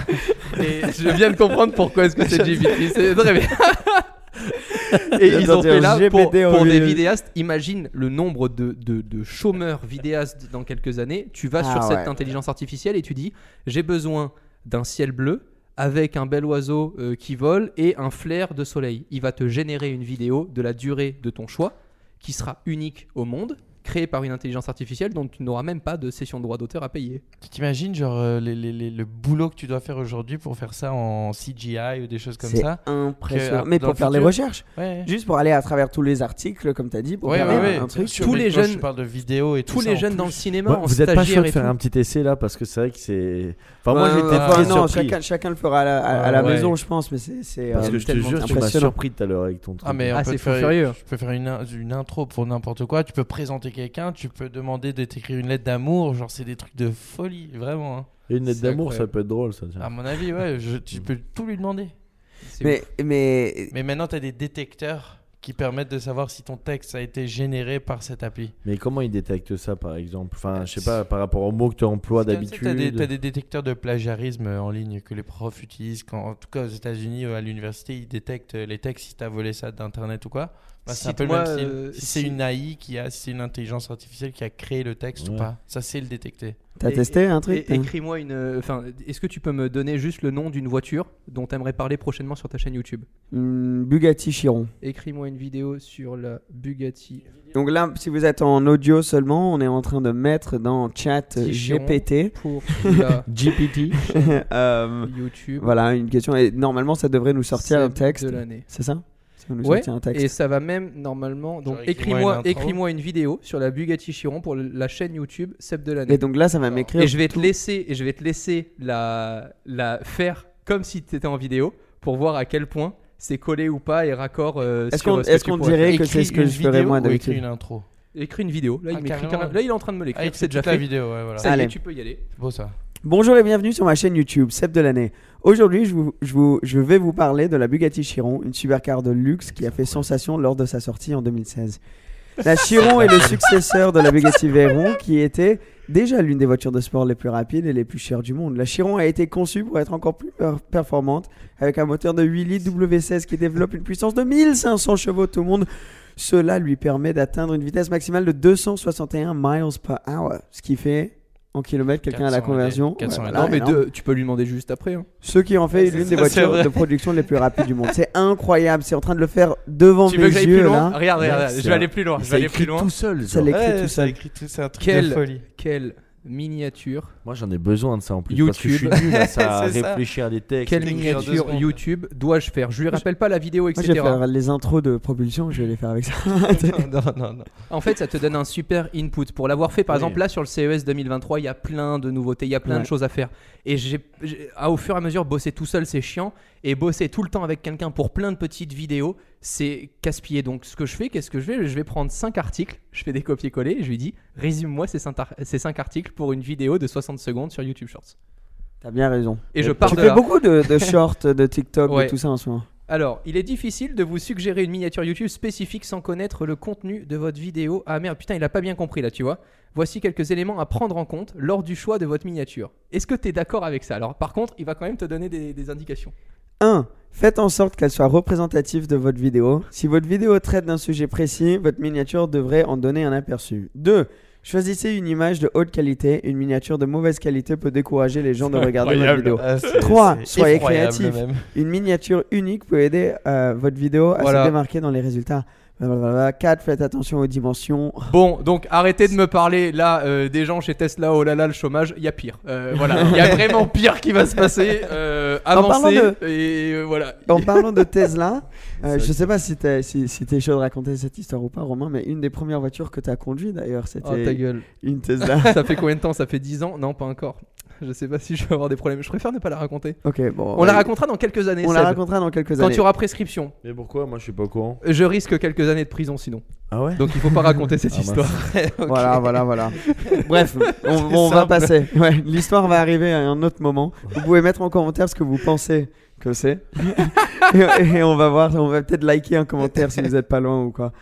Et je viens de comprendre pourquoi est-ce que c'est GPT, c'est très bien. Et ils ont fait là pour, des vidéastes. Imagine le nombre de, de- de chômeurs vidéastes dans quelques années. Tu vas Ah sur cette intelligence artificielle et tu dis j'ai besoin d'un ciel bleu avec un bel oiseau euh, qui vole et un flair de soleil. Il va te générer une vidéo de la durée de ton choix qui sera unique au monde, créée par une intelligence artificielle dont tu n'auras même pas de session de droit d'auteur à payer. Tu t'imagines genre euh, les- les- les- le boulot que tu dois faire aujourd'hui pour faire ça en CGI ou des choses comme C'est ça impressionnant. Que, Mais pour le faire les futur- recherches, Ouais. juste pour aller à travers tous les articles, comme tu as dit, pour Ouais, faire ouais, un- ouais, un bien truc. sûr, Tous mais les jeunes- Je parle de vidéos et tout Tous ça les jeunes dans le cinéma, Ouais, en vous êtes pas stagiaire de faire tout. un petit essai là parce que c'est vrai que c'est. Enfin, moi, j'étais ouais, non, surpris. chacun, chacun le fera à la, à- à la Ouais. maison, je pense, mais c'est. c'est, Parce euh, que je te jure, tu m'as surpris tout à l'heure avec ton truc. Ah mais on Ah, peut c'est furieux. je peux faire une intro pour n'importe quoi. Tu peux présenter quelqu'un, tu peux demander de t'écrire une lettre d'amour. Genre c'est des trucs de folie, vraiment. hein. Et une lettre C'est d'amour, ça incroyable. peut être drôle, ça. tiens. À mon avis, ouais, je- tu peux tout lui demander. C'est Mais, mais Mais maintenant, tu as des détecteurs qui permettent de savoir si ton texte a été généré par cette appli. Mais comment ils détectent ça, par exemple? Enfin, je sais pas, par rapport aux mots que tu emploies Tu as des, d'habitude. t'as des détecteurs de plagiarisme en ligne que les profs utilisent. Quand, en tout cas, aux États-Unis, euh, à l'université, ils détectent les textes si tu as volé ça d'Internet ou quoi. Bah, c'est un peu le Cite-moi, même style. euh, si c'est une AI qui a, si c'est une intelligence artificielle qui a créé le texte ou pas, ça c'est le détecter. t'as testé un truc Écris-moi une. euh, Enfin, est-ce que tu peux me donner juste le nom d'une voiture dont tu aimerais parler prochainement sur ta chaîne YouTube? Une Bugatti Chiron. Écris-moi une vidéo sur la Bugatti. Donc là, si vous êtes en audio seulement, on est en train de mettre dans chat. GPT pour la GPT. euh, YouTube. voilà une question. Et normalement, ça devrait nous sortir un texte. de l'année. C'est ça? Ça va nous Ouais, sortir un texte. et ça va même normalement. Donc écris-moi une vidéo sur la Bugatti Chiron pour la chaîne YouTube Seb de l'année. Et donc là, ça va m'écrire. Et je vais te laisser et je vais te laisser la la faire comme si tu étais en vidéo pour voir à quel point c'est collé ou pas et raccord euh, Est-ce sur qu'on- euh, dirait faire. que c'est ce que je ferais moi d'habitude écris une intro. Écris une vidéo. Là, il Ah, carrément. Là, il est en train de me Ah, l'écrire. écris c'est déjà la fait. vidéo, ouais, voilà. Allez. tu peux y aller. Beau ça. Bonjour et bienvenue sur ma chaîne YouTube, Seb de l'année. Aujourd'hui, je, vous- je, vous- je vais vous parler de la Bugatti Chiron, une supercar de luxe qui a fait sensation lors de sa sortie en 2016. La Chiron est le successeur de la Bugatti Veyron, qui était déjà l'une des voitures de sport les plus rapides et les plus chères du monde. La Chiron a été conçue pour être encore plus per- performante, avec un moteur de 8 litres W16 qui développe une puissance de 1500 chevaux. Tout le monde. Cela lui permet d'atteindre une vitesse maximale de 261 miles per hour, ce qui fait en kilomètres quelqu'un à la 400 conversion. 400 Ouais, non, mais énorme. de- tu peux lui demander juste après. hein. Ce qui en fait l'une des voitures vrai. de production les plus rapides du monde. C'est incroyable, c'est en train de le faire devant Tu mes veux que j'aille yeux plus loin là. Regarde, regarde, Ouais, je vais aller plus loin. Je Ça vais aller écrit plus loin. tout seul. Ça l'écrit Ouais, tout ça seul. c'est un truc Quel- de folie. Quelle miniature Moi, j'en ai besoin de ça en plus. Parce que YouTube. je suis nul à ça, à réfléchir à des textes. Quelle miniature. YouTube dois-je faire? Je lui rappelle pas la vidéo, Moi, je etc. vais faire les intros de propulsion, je vais les faire avec ça. non, non, non. En fait, ça te donne un super input. Pour l'avoir fait, par Oui. exemple, là sur le CES 2023, il y a plein de nouveautés, il y a plein Ouais. de choses à faire. Et j'ai, j'ai- ah, au fur et à mesure, bosser tout seul, c'est chiant. Et bosser tout le temps avec quelqu'un pour plein de petites vidéos, c'est casse-pied. Donc, ce que je fais, qu'est-ce que je fais? Je vais prendre 5 articles, je fais des copier-coller, et je lui dis résume-moi ces 5, ces cinq articles pour une vidéo de 60 secondes sur YouTube Shorts. T'as bien raison. Et je pars Tu de fais là. beaucoup de, de shorts, de TikTok, Ouais. de tout ça en ce moment. Alors, il est difficile de vous suggérer une miniature YouTube spécifique sans connaître le contenu de votre vidéo. Ah merde, putain, il a pas bien compris là, tu vois. Voici quelques éléments à prendre en compte lors du choix de votre miniature. Est-ce que tu es d'accord avec ça? Alors, par contre, il va quand même te donner des, des indications. 1. Faites en sorte qu'elle soit représentative de votre vidéo. Si votre vidéo traite d'un sujet précis, votre miniature devrait en donner un aperçu. 2. Choisissez une image de haute qualité. Une miniature de mauvaise qualité peut décourager les gens de regarder votre vidéo. Ah, c'est- Trois, c'est soyez effroyable créatif. même. Une miniature unique peut aider euh, votre vidéo à Voilà. se démarquer dans les résultats. 4. Faites attention aux dimensions. Bon, donc arrêtez de me parler là euh, des gens chez Tesla, oh là là, le chômage, il y a pire. Euh, voilà, il y a vraiment pire qui va se passer. Euh, avancez de- et euh, voilà. En parlant de Tesla, euh, je sais pas si t'es si, chaud de raconter cette histoire ou pas, Romain, mais une des premières voitures que t'as conduit d'ailleurs, c'était Oh ta gueule. une Tesla. Ça fait combien de temps? Ça fait 10 ans? Non, pas encore. Je sais pas si je vais avoir des problèmes. Je préfère ne pas la raconter. ok, bon. On la racontera dans quelques années. On la racontera dans quelques Quand années. tu auras prescription. Mais pourquoi? Moi, je suis pas au courant. Je risque quelques années de prison sinon. Ah ouais? Donc il faut pas raconter cette Ah, mince. histoire. Voilà, voilà, voilà. Bref, on, va simple. passer. Ouais, L'histoire va arriver à un autre moment. Vous pouvez mettre en commentaire ce que vous pensez que c'est. et, et on va voir, on va peut-être liker un commentaire si vous n'êtes pas loin ou quoi.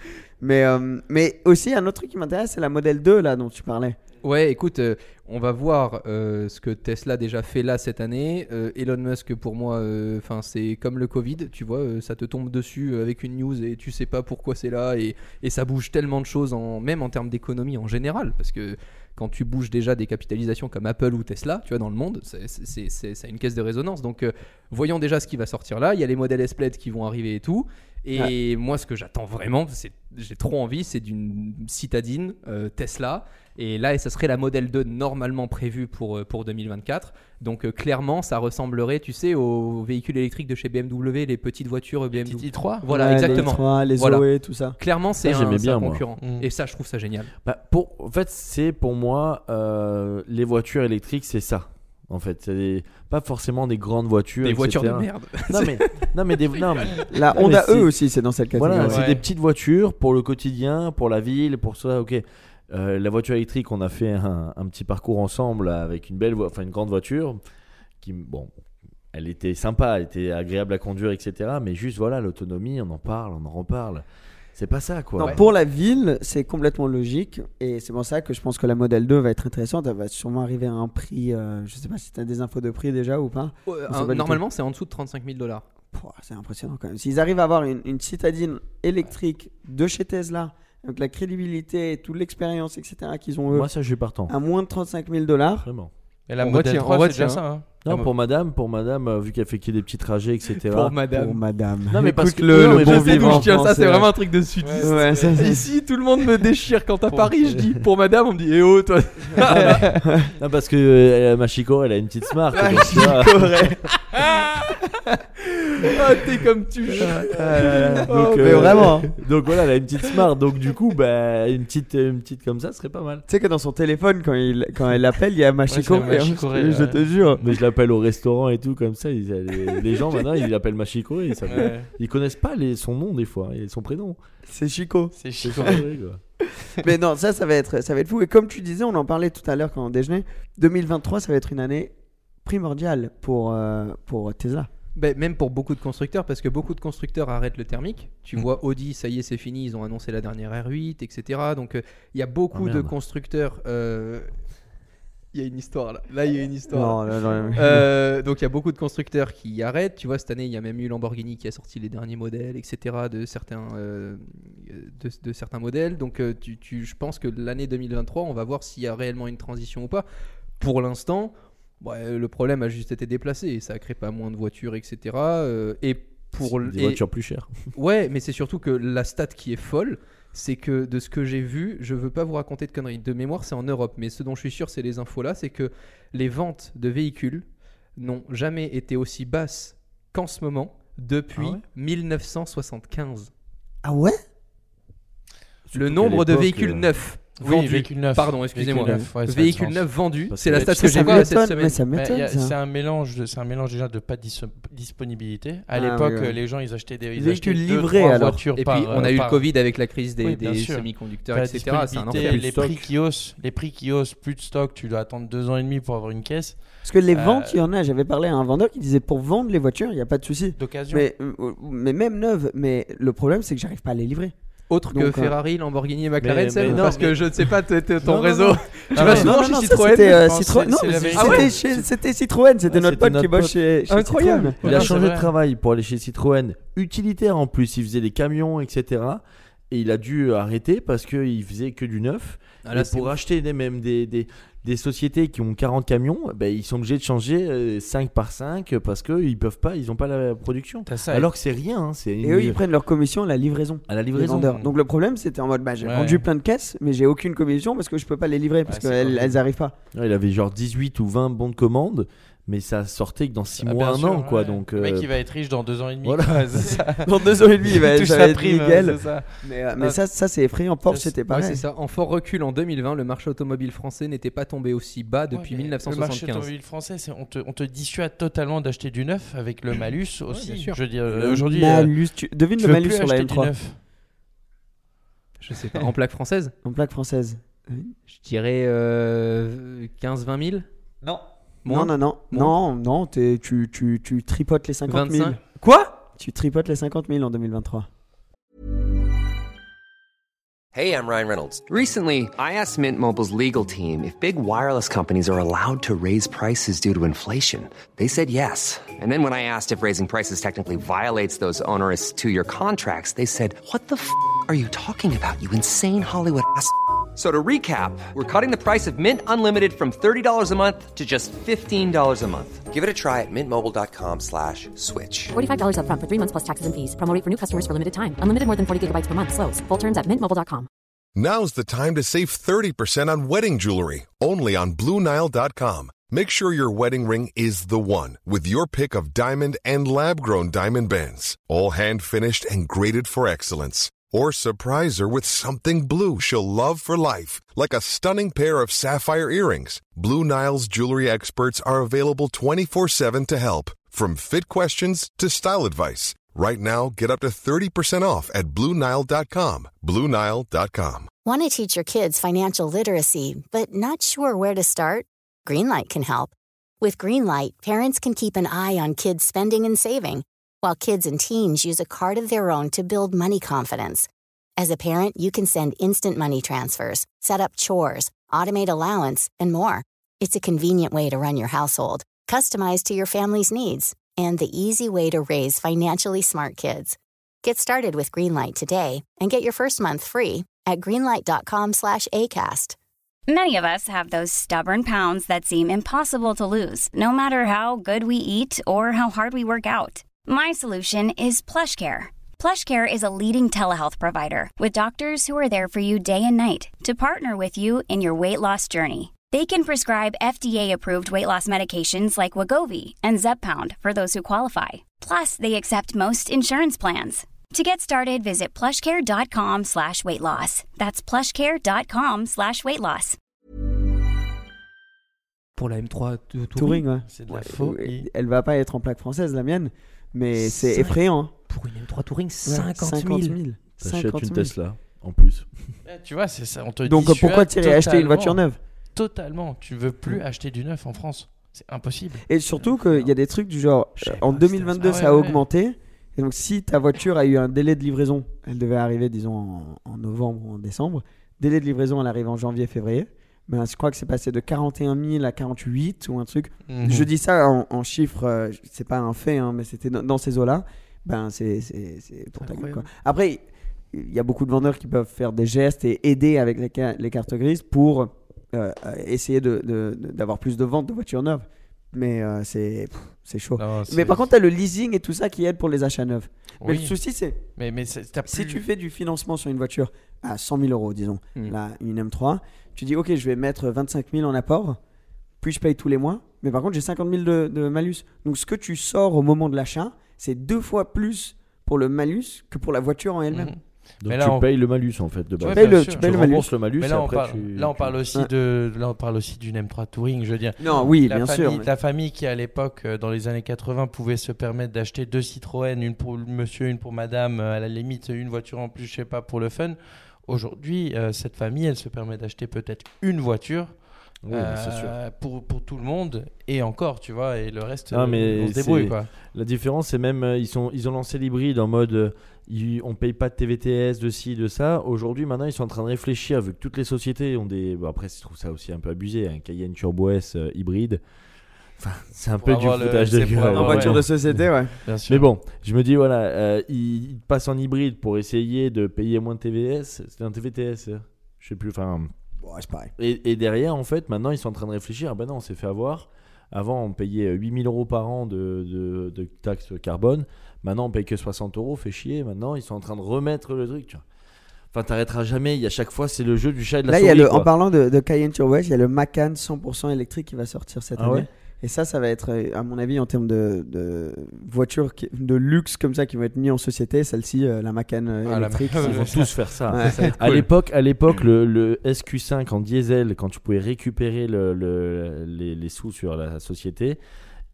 Mais, euh, mais aussi, un autre truc qui m'intéresse, c'est la modèle 2 là dont tu parlais. Ouais, écoute, euh, on va voir euh, ce que Tesla déjà fait là cette année. Euh, Elon Musk, pour moi, enfin c'est comme le Covid, tu vois, ça te tombe dessus avec une news et tu sais pas pourquoi c'est là et, ça bouge tellement de choses, en, même en termes d'économie en général, parce que quand tu bouges déjà des capitalisations comme Apple ou Tesla, tu vois, dans le monde, c'est- une caisse de résonance. Donc, voyons déjà ce qui va sortir là. Il y a les modèles S-Plaid qui vont arriver et tout. Et moi, ce que j'attends vraiment, c'est j'ai trop envie, c'est d'une citadine euh, Tesla. Et là, ça serait la modèle 2 normalement prévue pour, euh, pour 2024. Donc, euh, clairement, ça ressemblerait, tu sais, aux véhicules électriques de chez BMW, les petites voitures BMW. Petit i3 Voilà, Ouais, exactement. Les, 3, les Voilà. Zoé, tout ça. Clairement, c'est Ça, un, c'est concurrent. Mm. Et ça, je trouve ça génial. Bah, pour, en fait, c'est pour moi, euh, les voitures électriques, c'est ça. En fait, c'est des- pas forcément des grandes voitures. Des voitures de merde. Non mais, non mais des, non, mais- La Non, mais Honda c'est- E aussi, c'est dans cette catégorie. voilà, Ouais. c'est des petites voitures pour le quotidien, pour la ville, pour ça. Ok. Euh, la voiture électrique, on a fait un, un petit parcours ensemble avec une belle, enfin une grande voiture qui, bon, elle était sympa, elle était agréable à conduire, etc. Mais juste voilà, l'autonomie, on en parle, on en reparle. C'est pas ça quoi. Non, Pour la ville, c'est complètement logique. Et c'est pour ça que je pense que la modèle 2 va être intéressante. Elle va sûrement arriver à un prix. euh, je sais pas si tu as des infos de prix déjà ou pas. Euh, pas normalement, c'est en dessous de 35 000 dollars. C'est impressionnant quand même. S'ils arrivent à avoir une, une citadine électrique de chez Tesla, avec la crédibilité, toute l'expérience, etc., qu'ils ont eux, Moi ça, je suis partant. à moins de 35 000 dollars. Vraiment. Et la modèle retient, 3, on c'est déjà ça. hein. Non, La pour madame, pour madame, euh, vu qu'elle fait que des petits trajets, etc. Pour madame. Pour madame. Non, mais parce que- le, non, le bon je tiens, ça c'est vraiment un truc de sudiste. Ouais, ça, c'est- Ici, tout le monde me déchire quand à Paris, je dis pour madame, on me dit eh oh toi. Non, parce que euh, ma Chico, elle a une petite smart. Ah, t'es comme tu. Euh, Donc, mais vraiment. hein. donc voilà, elle a une petite smart. Donc du coup, bah, une petite, une petite comme ça serait pas mal. Tu sais que dans son téléphone, quand, il, quand elle appelle, il y a Machiko. Ouais, Machiko, je, te jure. Mais je l'appelle au restaurant et tout comme ça. ils- les, les gens maintenant, ils l'appellent Machiko et ça, Ouais. ils connaissent pas les, son nom des fois et son prénom. C'est Chico. C'est C'est chic. vrai, quoi. Mais non, ça, ça va, être, ça va être fou. Et comme tu disais, on en parlait tout à l'heure quand on déjeunait, 2023, ça va être une année primordiale pour, euh, pour Tesla. Ben, même pour beaucoup de constructeurs, parce que beaucoup de constructeurs arrêtent le thermique. Tu Mm. vois, Audi, ça y est, c'est fini, ils ont annoncé la dernière R8, etc. Donc euh, il y a beaucoup Ah, de constructeurs. euh, Il y a une histoire là. Là, il y a une histoire. Non. Euh, donc il y a beaucoup de constructeurs qui arrêtent. Tu vois, cette année, il y a même eu Lamborghini qui a sorti les derniers modèles, etc. de certains, euh, de, de certains modèles. Donc euh, tu, tu- je pense que l'année 2023, on va voir s'il y a réellement une transition ou pas. Pour l'instant, ouais, le problème a juste été déplacé et ça crée pas moins de voitures, etc. et pour Des et- voitures plus chères. Ouais, mais c'est surtout que la stat qui est folle, c'est que de ce que j'ai vu, je veux pas vous raconter de conneries. De mémoire, c'est en Europe, mais ce dont je suis sûr, c'est les infos là, c'est que les ventes de véhicules n'ont jamais été aussi basses qu'en ce moment depuis Ah ouais 1975. Ah ouais? Le nombre de véhicules euh, neufs Oui, vendus. véhicule neuf. Pardon, excusez-moi. Véhicule neuf, ouais, ça a du véhicules sens. neufs vendus, Parce c'est la stat que j'ai vue cette semaine. C'est un mélange, de- c'est un mélange déjà de pas de dis- disponibilité. À Ah, l'époque, oui, oui. les gens ils achetaient des ils Véhicules achetaient deux, livrés, alors. voitures Et par, puis on a euh, eu le par- Covid avec la crise des, Oui, semi-conducteurs, etc. C'est un enfer. les prix qui haussent, les prix qui haussent, plus de stock, tu dois attendre deux ans et demi pour avoir une caisse Parce que les Euh, ventes, il y en a. J'avais parlé à un vendeur qui disait pour vendre les voitures, il n'y a pas de souci. d'occasion. Mais, euh, mais même neuves. Mais le problème, c'est que j'arrive pas à les livrer. Autre que Donc, euh, Ferrari, Lamborghini et McLaren, mais Seb, non, parce mais- que je ne sais pas t- t- ton Non, réseau. non. Tu Ah vas souvent chez Citroën C'était mais la c'était Citroën. C'était notre pote qui bosse chez, chez Incroyable. Citroën. Il a changé de travail pour aller chez Citroën, utilitaire en plus, il faisait des camions, etc. Et il a dû arrêter parce qu'il faisait que du neuf. Ah, là, et c'est pour ouf. acheter des, même des, des, des sociétés qui ont 40 camions, ben, ils sont obligés de changer euh, 5 par 5 parce qu'ils peuvent pas, ils n'ont pas la production. Ça. Alors que c'est rien, hein, c'est Et eux, ils prennent leur commission à la livraison. à la livraison. Donc le problème, c'était en mode bah, j'ai Ouais. vendu plein de caisses, mais j'ai aucune commission parce que je peux pas les livrer parce Ouais, qu'elles horrible. elles arrivent pas. Ouais, il avait genre 18 ou 20 bons de commande, mais ça sortait que dans 6 Ah, mois, un sûr, an, quoi. ouais. Donc, Le mec euh, il va être riche dans deux ans et demi. voilà. ça. Dans deux ans et demi, il va, touche ça va être prime, nickel. ça. Mais, euh, mais Ah. ça, ça c'est effrayant. Porsche, c'était Ouais, pareil. c'est ça. En fort recul en 2020, le marché automobile français n'était pas tombé aussi bas depuis Ouais, mais Le marché 1975. automobile français, c'est- on te, on te dissuade totalement d'acheter du neuf avec le malus aussi. Je veux dire, euh, aujourd'hui, euh, malus, tu devine tu le malus sur la acheter du M3 neuf. Je sais pas. En plaque française? En plaque française. Je dirais euh, 15-20 000 Non. Moins Non, non, non, Moins non, non, t'es- tu, tu, tu tripotes les 50 000. 25 Quoi? Tu tripotes les 50 000 en 2023. Hey, I'm Ryan Reynolds. Recently, I asked Mint Mobile's legal team if big wireless companies are allowed to raise prices due to inflation. They said yes. And then when I asked if raising prices technically violates those onerous two year contracts, they said, What the f are you talking about, you insane Hollywood ass? f- So to recap, we're cutting the price of Mint Unlimited from $30 a month to just $15 a month. Give it a try at mintmobile.com slash switch. $45 upfront for three months plus taxes and fees. Promo for new customers for limited time. Unlimited more than 40 gigabytes per month. Slows. Full terms at mintmobile.com. Now's the time to save 30% on wedding jewelry, only on BlueNile.com. Make sure your wedding ring is the one with your pick of diamond and lab grown diamond bands, all hand finished and graded for excellence. Or surprise her with something blue she'll love for life, like a stunning pair of sapphire earrings. Blue Nile's jewelry experts are available 24 7 to help, from fit questions to style advice. Right now, get up to 30% off at BlueNile.com. BlueNile.com. Want to teach your kids financial literacy, but not sure where to start? Greenlight can help. With Greenlight, parents can keep an eye on kids' spending and saving, while kids and teens use a card of their own to build money confidence. As a parent, you can send instant money transfers, set up chores, automate allowance, and more. It's a convenient way to run your household, customized to your family's needs, and the easy way to raise financially smart kids. Get started with Greenlight today and get your first month free at greenlight.com slash ACAST. Many of us have those stubborn pounds that seem impossible to lose, no matter how good we eat or how hard we work out. My solution is PlushCare. PlushCare is a leading telehealth provider with doctors who are there for you day and night to partner with you in your weight loss journey. They can prescribe FDA-approved weight loss medications like Wagovi and Zepbound for those who qualify. Plus, they accept most insurance plans. To get started, visit plushcare.com slash weight loss. That's plushcare.com slash weight loss. Pour la M3 Touring. Touring, ouais. C'est de la Ouais, folie. Elle va pas être en plaque française, la mienne, mais c'est effrayant. hein. Pour une M3 Touring, Ouais, 50 000. T'achètes 50 une 000. Tesla, en plus. Ouais, Tu vois, c'est ça. On te Donc pourquoi tirer acheter une voiture neuve Totalement. Tu veux plus acheter du neuf en France. C'est impossible. Et surtout qu'il y a des trucs du genre, euh, en pas que 2022, c'était- ça a ouais, ouais. augmenté. Et donc, si ta voiture a eu un délai de livraison, elle devait arriver, disons, en, en novembre ou en décembre. Délai de livraison, elle arrive en janvier, février. Ben, je crois que c'est passé de 41 000 à 48 ou un truc. Mhm. Je dis ça en, en chiffres, euh, c'est pas un fait, hein, mais c'était dans, dans ces eaux-là. Ben, c'est pour ta gueule, quoi. Après, il y a beaucoup de vendeurs qui peuvent faire des gestes et aider avec les, les cartes grises pour euh, euh, essayer de- de- de- d'avoir plus de ventes de voitures neuves. Mais euh, c'est c'est chaud. Non, Mais par contre, tu as le leasing et tout ça qui aide pour les achats neufs. Mais le souci, c'est mais, mais si tu fais du financement sur une voiture à 100 000 euros, disons, Hmm. là, une M3, tu dis, OK, je vais mettre 25 000 en apport, puis je paye tous les mois, mais par contre, j'ai 50 000 de, de malus. Donc, ce que tu sors au moment de l'achat, c'est deux fois plus pour le malus que pour la voiture en elle-même. Mhm. Donc Mais là, tu on- payes le malus en fait de base. Ouais, le- tu Tu payes le malus. rembourses le malus Mais là, on après parle, tu- là, on tu- parle aussi Ouais. de, là, on parle aussi d'une M3 Touring, je veux dire. Non, oui, la bien famille, sûr. mais- La famille qui, à l'époque, euh, dans les années 80, pouvait se permettre d'acheter deux Citroën, une pour le monsieur, une pour madame, euh, à la limite une voiture en plus, je sais pas, pour le fun. Aujourd'hui, euh, cette famille, elle se permet d'acheter peut-être une voiture Oui, sûr. euh, pour, pour tout le monde, et encore, tu vois, et le reste, Ah, mais on se débrouille, quoi. La différence, c'est même, euh, ils, sont, ils ont lancé l'hybride en mode ils- on paye pas de TVTS, de ci, de ça. Aujourd'hui, maintenant, ils sont en train de réfléchir, vu que toutes les sociétés ont des. Bon, après, je trouve ça aussi un peu abusé, un Cayenne Turbo S euh, hybride. Enfin, c'est un peu du avoir le- foutage de gueule. En Ouais. voiture de société, ouais. Bien sûr. Mais bon, je me dis, voilà, euh, ils, ils passent en hybride pour essayer de payer moins de TVS. C'était un TVTS, euh, je sais plus. Enfin, Bon, c'est pareil. et, et derrière, en fait, maintenant, ils sont en train de réfléchir. Ah ben non, on s'est fait avoir. Avant, on payait 8000 euros par an de, de, de taxes carbone. Maintenant, on paye que 60 euros. Fait chier. Maintenant, ils sont en train de remettre le truc. tu vois. Enfin, t'arrêteras jamais. Il y a chaque fois, c'est le jeu du chat et de la Là, il y a souris. le, quoi. en parlant de, de Cayenne Turbo S, il y a le Macan 100% électrique qui va sortir cette Ah année. ouais? Et ça, ça va être, euh, à mon avis, en termes de, de voitures qui- de luxe comme ça qui vont être mis en société, celle-ci, euh, la Macan euh, Ah, la électrique. Macan, Ils vont tous faire ça. Ouais. À l'époque, à l'époque, le, le SQ5 en diesel, quand tu pouvais récupérer le, le- les, les sous sur la société,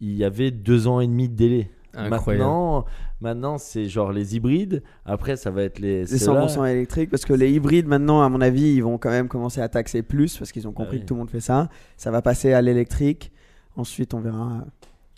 il y avait deux ans et demi de délai. Incroyable. Maintenant, maintenant c'est genre les hybrides. Après, ça va être les. Les ceux-là. 100% électriques, parce que les hybrides, maintenant, à mon avis, ils vont quand même commencer à taxer plus, parce qu'ils ont compris Ah oui. que tout le monde fait ça. Ça va passer à l'électrique. Ensuite, on verra.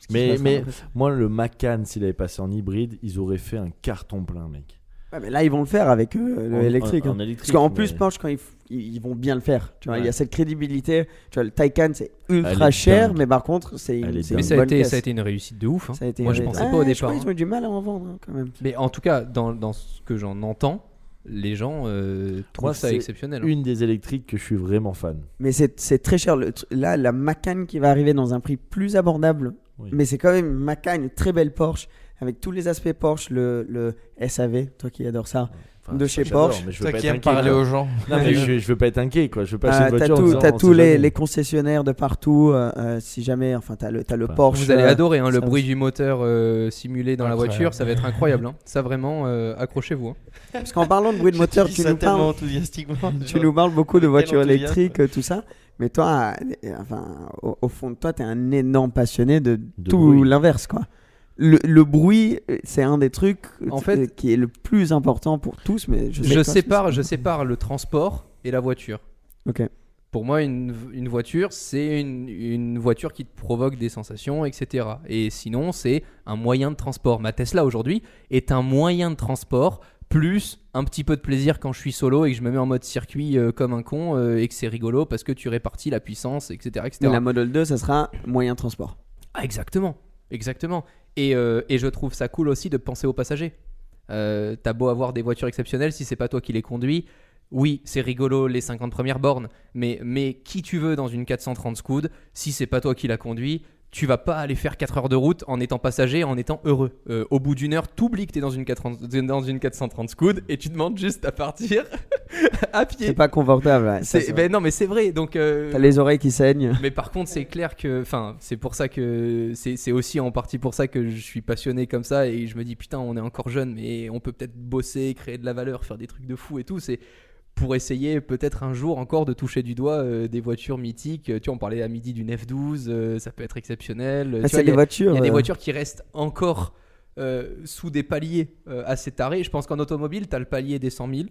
ce qui Mais- se mais-. Moi, le Macan, s'il avait passé en hybride, ils auraient fait un carton plein, mec. Ouais, mais là, ils vont le faire avec euh, le En- électrique. en- hein. en électrique, Parce qu'en mais- plus, Porsche, quand ils, ils ils vont bien le faire. Tu vois, il y a cette crédibilité. Tu vois, le Taycan, c'est ultra cher, dingue. mais par contre, c'est une, Mais une ça a, été, caisse. ça a été une réussite de ouf. hein. Ça a été Moi, je pensais Ah, pas au je départ. crois hein. qu'ils ont eu du mal à en vendre hein, quand même. Mais en tout cas, dans, dans ce que j'en entends, les gens euh, trouvent Moi, ça exceptionnel. hein. Une des électriques que je suis vraiment fan. Mais c'est très cher. Le là, la Macan qui va arriver dans un prix plus abordable. Oui. Mais c'est quand même une Macan, une très belle Porsche, avec tous les aspects Porsche, le, le SAV, toi qui adores ça. Enfin, De chez Porsche. mais je veux Toi pas qui être aimes inquiet, parler quoi. aux gens. Non, mais je, je veux pas être inquiet, quoi. Je veux pas acheter une t'as voiture. en tout- disant, t'as on tous sait les, jamais. les concessionnaires de partout. euh, euh, si jamais, enfin, t'as le, t'as le Enfin, Porsche. Vous allez euh, adorer hein, le ça bruit du moteur euh, simulé dans la Incroyable. voiture, ça va être incroyable. hein. Ça vraiment, euh, accrochevez-vous. hein. Parce qu'en parlant de bruit de moteur, tu nous, parles, enthousiastiquement. tu nous parles beaucoup de Quel voitures enthousiasme. électriques, euh, tout ça. Mais toi, euh, enfin, au, au fond de toi, t'es un énorme passionné de, De tout bruit. l'inverse, quoi. Le, le bruit, euh, c'est un des trucs En euh, fait- qui est le plus important pour tous. Mais je, sais Je pas sépare, je sépare le transport et la voiture. Ok. Pour moi, une, une voiture, c'est une, une voiture qui te provoque des sensations, etc. Et sinon, c'est un moyen de transport. Ma Tesla aujourd'hui est un moyen de transport plus un petit peu de plaisir quand je suis solo et que je me mets en mode circuit euh, comme un con euh, et que c'est rigolo parce que tu répartis la puissance, etc. etc. Mais la Model 2, ça sera moyen de transport. Ah, exactement, exactement. Et, euh, et je trouve ça cool aussi de penser aux passagers. Euh, T'as beau avoir des voitures exceptionnelles, si c'est pas toi qui les conduis, oui, c'est rigolo les 50 premières bornes, mais, mais qui tu veux dans une 430 Scoot, si c'est pas toi qui la conduis, tu vas pas aller faire 4 heures de route en étant passager, en étant heureux. Euh, au bout d'une heure, t'oublies que t'es dans une 430 dans une 430 Scoot et tu demandes juste à partir à C'est pied. pas confortable. ouais, ça, C'est- c'est ben non, mais c'est vrai. Donc euh, T'as les oreilles qui saignent. mais par contre, c'est clair que, enfin, c'est pour ça que c'est c'est aussi en partie pour ça que je suis passionné comme ça et je me dis putain, on est encore jeune, mais on peut peut-être bosser, créer de la valeur, faire des trucs de fou et tout. C'est pour essayer peut-être un jour encore de toucher du doigt euh, des voitures mythiques. Tu vois, on parlait à midi d'une F12, euh, ça peut être exceptionnel. Ah, Tu c'est des a- voitures. il y a des euh, voitures qui restent encore euh, sous des paliers euh, assez tarés. Je pense qu'en automobile, tu as le palier des 100 000,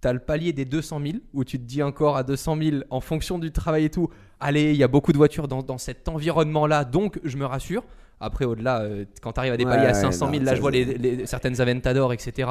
t'as le palier des 200 000 où tu te dis encore à 200 000 en fonction du travail et tout. Allez, il y a beaucoup de voitures dans, dans cet environnement-là, donc je me rassure. Après, au-delà, euh, quand tu arrives à des Ouais, paliers à ouais, 500 000, non, là je vois les, les- certaines Aventador, etc.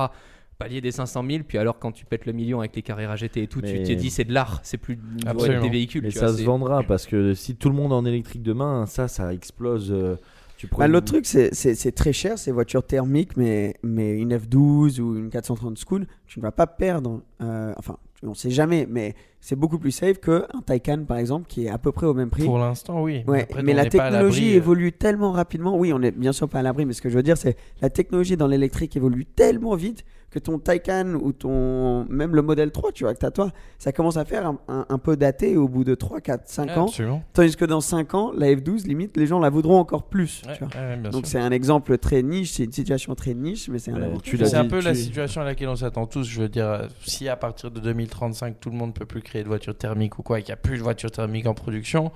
Palier des 500 000, puis alors quand tu pètes le million avec les Carrera GT et tout, tu Mais- te dis c'est de l'art, c'est plus des véhicules. Mais tu ça vois, se vendra parce que si tout le monde est en électrique demain, ça, ça explose. euh, Tu prends Bah, une- L'autre truc, c'est- très cher ces voitures thermiques, mais, mais une F12 ou une 430 School, tu ne vas pas perdre. euh, enfin, on sait jamais, mais c'est beaucoup plus safe qu'un Taycan par exemple, qui est à peu près au même prix. Pour l'instant, oui. Ouais, Après, mais on la à technologie euh, évolue tellement rapidement. Oui, on est bien sûr pas à l'abri, mais ce que je veux dire, c'est la technologie dans l'électrique évolue tellement vite que ton Taycan ou ton même le modèle 3, tu vois, que t'as toi, ça commence à faire un, un- un peu daté au bout de 3, 4, 5 ouais, ans. Absolument. Tandis que dans 5 ans, la F12, limite, les gens la voudront encore plus. Ouais, tu vois. ouais, Donc c'est un exemple très niche, c'est une situation très niche, mais c'est un tu C'est un peu la tu- situation à laquelle on s'attend tous. Je veux dire, si à partir de 2035, tout le monde peut plus créer de voitures thermiques ou quoi, et qu'il n'y a plus de voitures thermiques en production,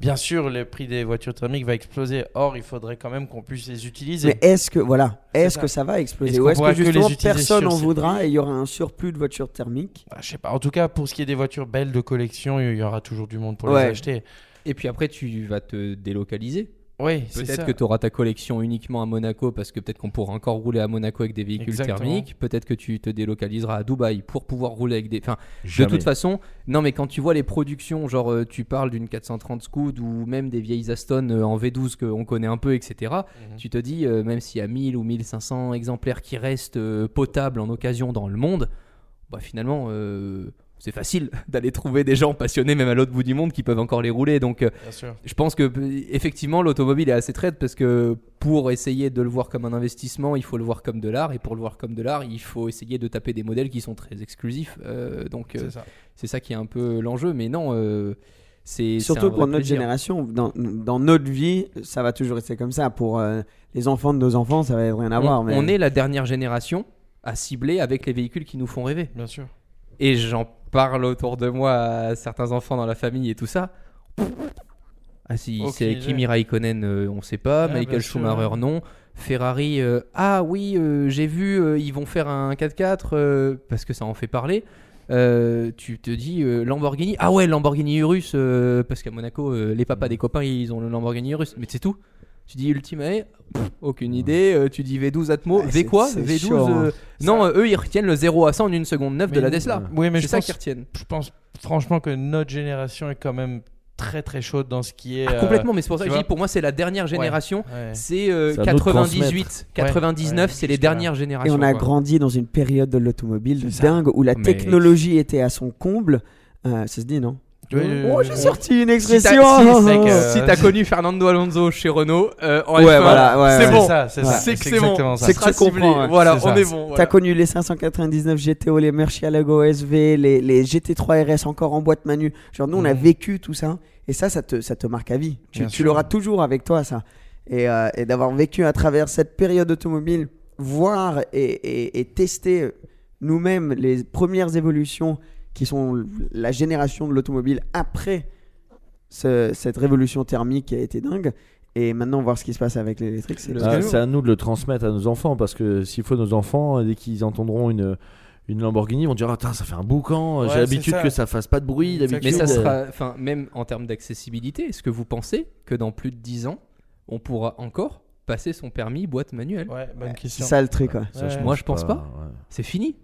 bien sûr, le prix des voitures thermiques va exploser. Or, il faudrait quand même qu'on puisse les utiliser. Mais est-ce que voilà, est-ce ça. que ça va exploser Est-ce ou est-ce que justement personne en voudra et il y aura un surplus de voitures thermiques? Bah, je sais pas. En tout cas, pour ce qui est des voitures belles de collection, il y aura toujours du monde pour Ouais. les acheter. Et puis après, tu vas te délocaliser. Oui, c'est Peut-être que tu auras ta collection uniquement à Monaco parce que peut-être qu'on pourra encore rouler à Monaco avec des véhicules Exactement. thermiques. Peut-être que tu te délocaliseras à Dubaï pour pouvoir rouler avec des. Enfin, de toute façon, non, mais quand tu vois les productions, genre euh, tu parles d'une 430 Scoot ou même des vieilles Aston euh, en V12 qu'on connaît un peu, etc. Mhm. Tu te dis, euh, même s'il y a 1000 ou 1500 exemplaires qui restent potables en occasion dans le monde, bah finalement. C'est facile d'aller trouver des gens passionnés même à l'autre bout du monde qui peuvent encore les rouler donc euh, Bien sûr. je pense que euh, effectivement l'automobile est assez traite parce que pour essayer de le voir comme un investissement, il faut le voir comme de l'art et pour le voir comme de l'art, il faut essayer de taper des modèles qui sont très exclusifs. Euh, donc euh, C'est ça. qui est un peu l'enjeu, mais non, euh, c'est Surtout pour notre plaisir. génération, dans, dans notre vie, ça va toujours rester comme ça. Pour euh, les enfants de nos enfants, ça va rien à On, voir. Mais... on est la dernière génération à cibler avec les véhicules qui nous font rêver. Bien sûr. Et j'en parle autour de moi à certains enfants dans la famille et tout ça. Ah si, c'est. Kimi Raikkonen, euh, on sait pas. Ah, Michael Schumacher, non. Ferrari, euh, ah oui, euh, j'ai vu, euh, ils vont faire un 4x4 euh, parce que ça en fait parler. Tu te dis Lamborghini, ah ouais, Lamborghini Urus, parce qu'à Monaco, les papas des copains ils ont le Lamborghini Urus, mais c'est tout. Tu dis Ultimate, pff, aucune idée. Euh, tu dis V12 Atmo, Ouais, V quoi c'est V12 chaud, hein. euh, Non, euh, eux ils retiennent le 0 à 100 en une seconde 9 de la Tesla. Oui, mais c'est je ça pense, qu'ils retiennent. je pense franchement que notre génération est quand même très très chaude dans ce qui est. Ah, euh, complètement, mais c'est pour ça que je dis, pour moi, c'est la dernière génération. ouais. C'est euh, C'est à nous de 98, 99, Ouais, c'est les dernières Et générations. on a quoi. grandi dans une période de l'automobile dingue où la Mais- technologie était à son comble. Euh, ça se dit, non? Oui, Oh, j'ai sorti une Si t'as expression si, euh, si t'as connu Fernando Alonso chez Renault, euh, en Ouais, F1, voilà, ouais, c'est ouais. bon. ça, c'est ça. C'est que c'est bon. C'est que tu comprends. Voilà, on ça. est bon. voilà. T'as connu les 599 GTO, les Murcielago SV, les, les GT3 RS encore en boîte manu. Genre, nous, on a Mhm. vécu tout ça. Et ça, ça te, ça te marque à vie. Tu, tu l'auras toujours avec toi, ça. Et, euh, et d'avoir vécu à travers cette période automobile, voir et, et- et tester nous-mêmes les premières évolutions qui sont la génération de l'automobile après ce- cette révolution thermique qui a été dingue. Et maintenant, voir ce qui se passe avec l'électrique, c'est Le- Ah, c'est à nous de le transmettre à nos enfants parce que s'il faut nos enfants, dès qu'ils entendront une, une Lamborghini, ils vont dire Attends, ça fait un boucan, Ouais, j'ai l'habitude que ça fasse pas de bruit. Mais d'habitude, ça euh, sera, enfin, même en termes d'accessibilité, est-ce que vous pensez que dans plus de 10 ans, on pourra encore passer son permis boîte manuelle? Ouais, bonne c'est ça le truc. ouais. ça, Ouais. Moi, je pense pas. ouais. C'est fini.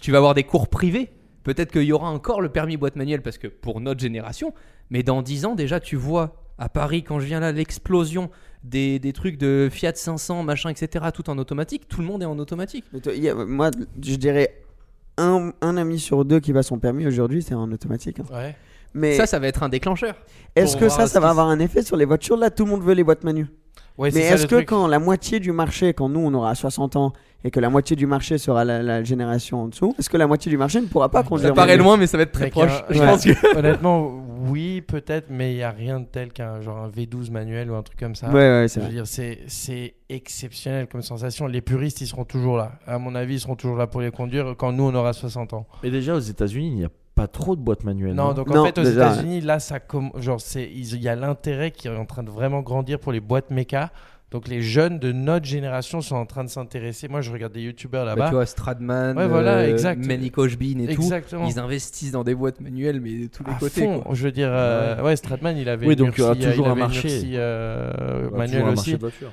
Tu vas avoir des cours privés. Peut-être qu'il y aura encore le permis boîte manuelle parce que pour notre génération, mais dans 10 ans déjà, tu vois à Paris quand je viens là l'explosion des, des trucs de Fiat 500, machin, etc. Tout en automatique. Tout le monde est en automatique. Mais toi, il y a- moi, je dirais un, un ami sur deux qui va son permis aujourd'hui, c'est en automatique. hein. Ouais. Mais Ça, ça va être un déclencheur. est-ce que ça, ça va avoir un effet sur les voitures? Là, tout le monde veut les boîtes manues. Ouais, Mais est-ce que truc. quand la moitié du marché, quand nous on aura 60 ans et que la moitié du marché sera la, la génération en dessous, est-ce que la moitié du marché ne pourra pas conduire Ça paraît loin, mais ça va être très proche. un- Je ouais. pense que. Honnêtement, oui, peut-être, mais il n'y a rien de tel qu'un genre un V12 manuel ou un truc comme ça. Ouais, ouais, c'est Je veux dire, c'est, c'est exceptionnel comme sensation. Les puristes, ils seront toujours là. À mon avis, ils seront toujours là pour les conduire quand nous, on aura 60 ans. Mais déjà, aux États-Unis, il n'y a pas trop de boîtes manuelles. Non, donc Non, en fait, aux déjà, États-Unis, là, ça genre, c'est, il y a l'intérêt qui est en train de vraiment grandir pour les boîtes méca Donc les jeunes de notre génération sont en train de s'intéresser. Moi, je regarde des youtubeurs Bah, là-bas. tu vois, Stradman, Ouais, voilà, euh. Manny et Exactement. tout. Ils investissent dans des boîtes manuelles, mais de tous les à côtés. fond. quoi. Je veux dire, euh, ouais, Stratman, il avait Oui, donc il y aura Ursi, euh, toujours un marché. Euh, Il y aura toujours manuel un aussi. marché de voitures.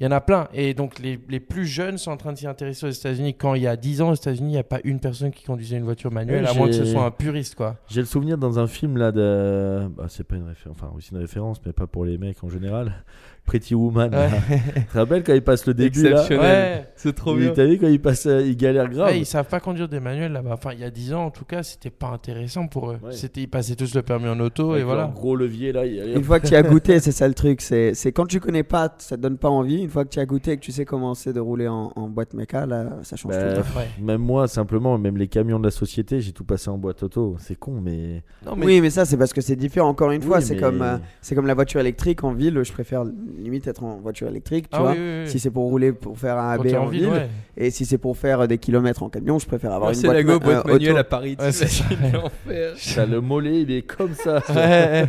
Il y en a plein. Et donc, les, les plus jeunes sont en train de s'y intéresser aux États-Unis. Quand il y a 10 ans aux États-Unis, il n'y a pas une personne qui conduisait une voiture manuelle, à moins que ce soit un puriste, quoi. J'ai le souvenir dans un film là de. Bah, c'est pas une référence, enfin, oui, c'est une référence, mais pas pour les mecs en général. Pretty Woman. Ouais. tu te rappelles quand il passe le début là Exceptionnel. Ouais. C'est trop Il- bien. T'as vu quand il passe, euh, il galère grave. Ouais, ils savent pas conduire des manuels là-bas. Enfin, il y a 10 ans, en tout cas, c'était pas intéressant pour eux. Ouais. C'était, ils passaient tous le permis en auto Avec et voilà. leur gros levier là. Il Une fois que tu as goûté, c'est ça le truc. C'est c'est quand tu connais pas, ça te donne pas envie. Une fois que tu as goûté et que tu sais comment c'est de rouler en, en boîte méca, là, ça change Bah, tout. le temps. Ouais. Même moi, simplement, même les camions de la société, j'ai tout passé en boîte auto. C'est con, mais. Non, mais Oui, mais ça, c'est parce que c'est différent. Encore une fois, c'est mais- comme, euh, c'est comme la voiture électrique en ville. Je préfère limite être en voiture électrique, tu Ah vois. oui, oui, oui. Si c'est pour rouler, pour faire un AB en, en ville, ouais. et si c'est pour faire des kilomètres en camion, je préfère avoir Ah, une c'est boîte, la go boîte euh, manuelle auto. à Paris. Ouais, c'est ça. Ça, le mollet, il est comme ça. Ouais, ouais.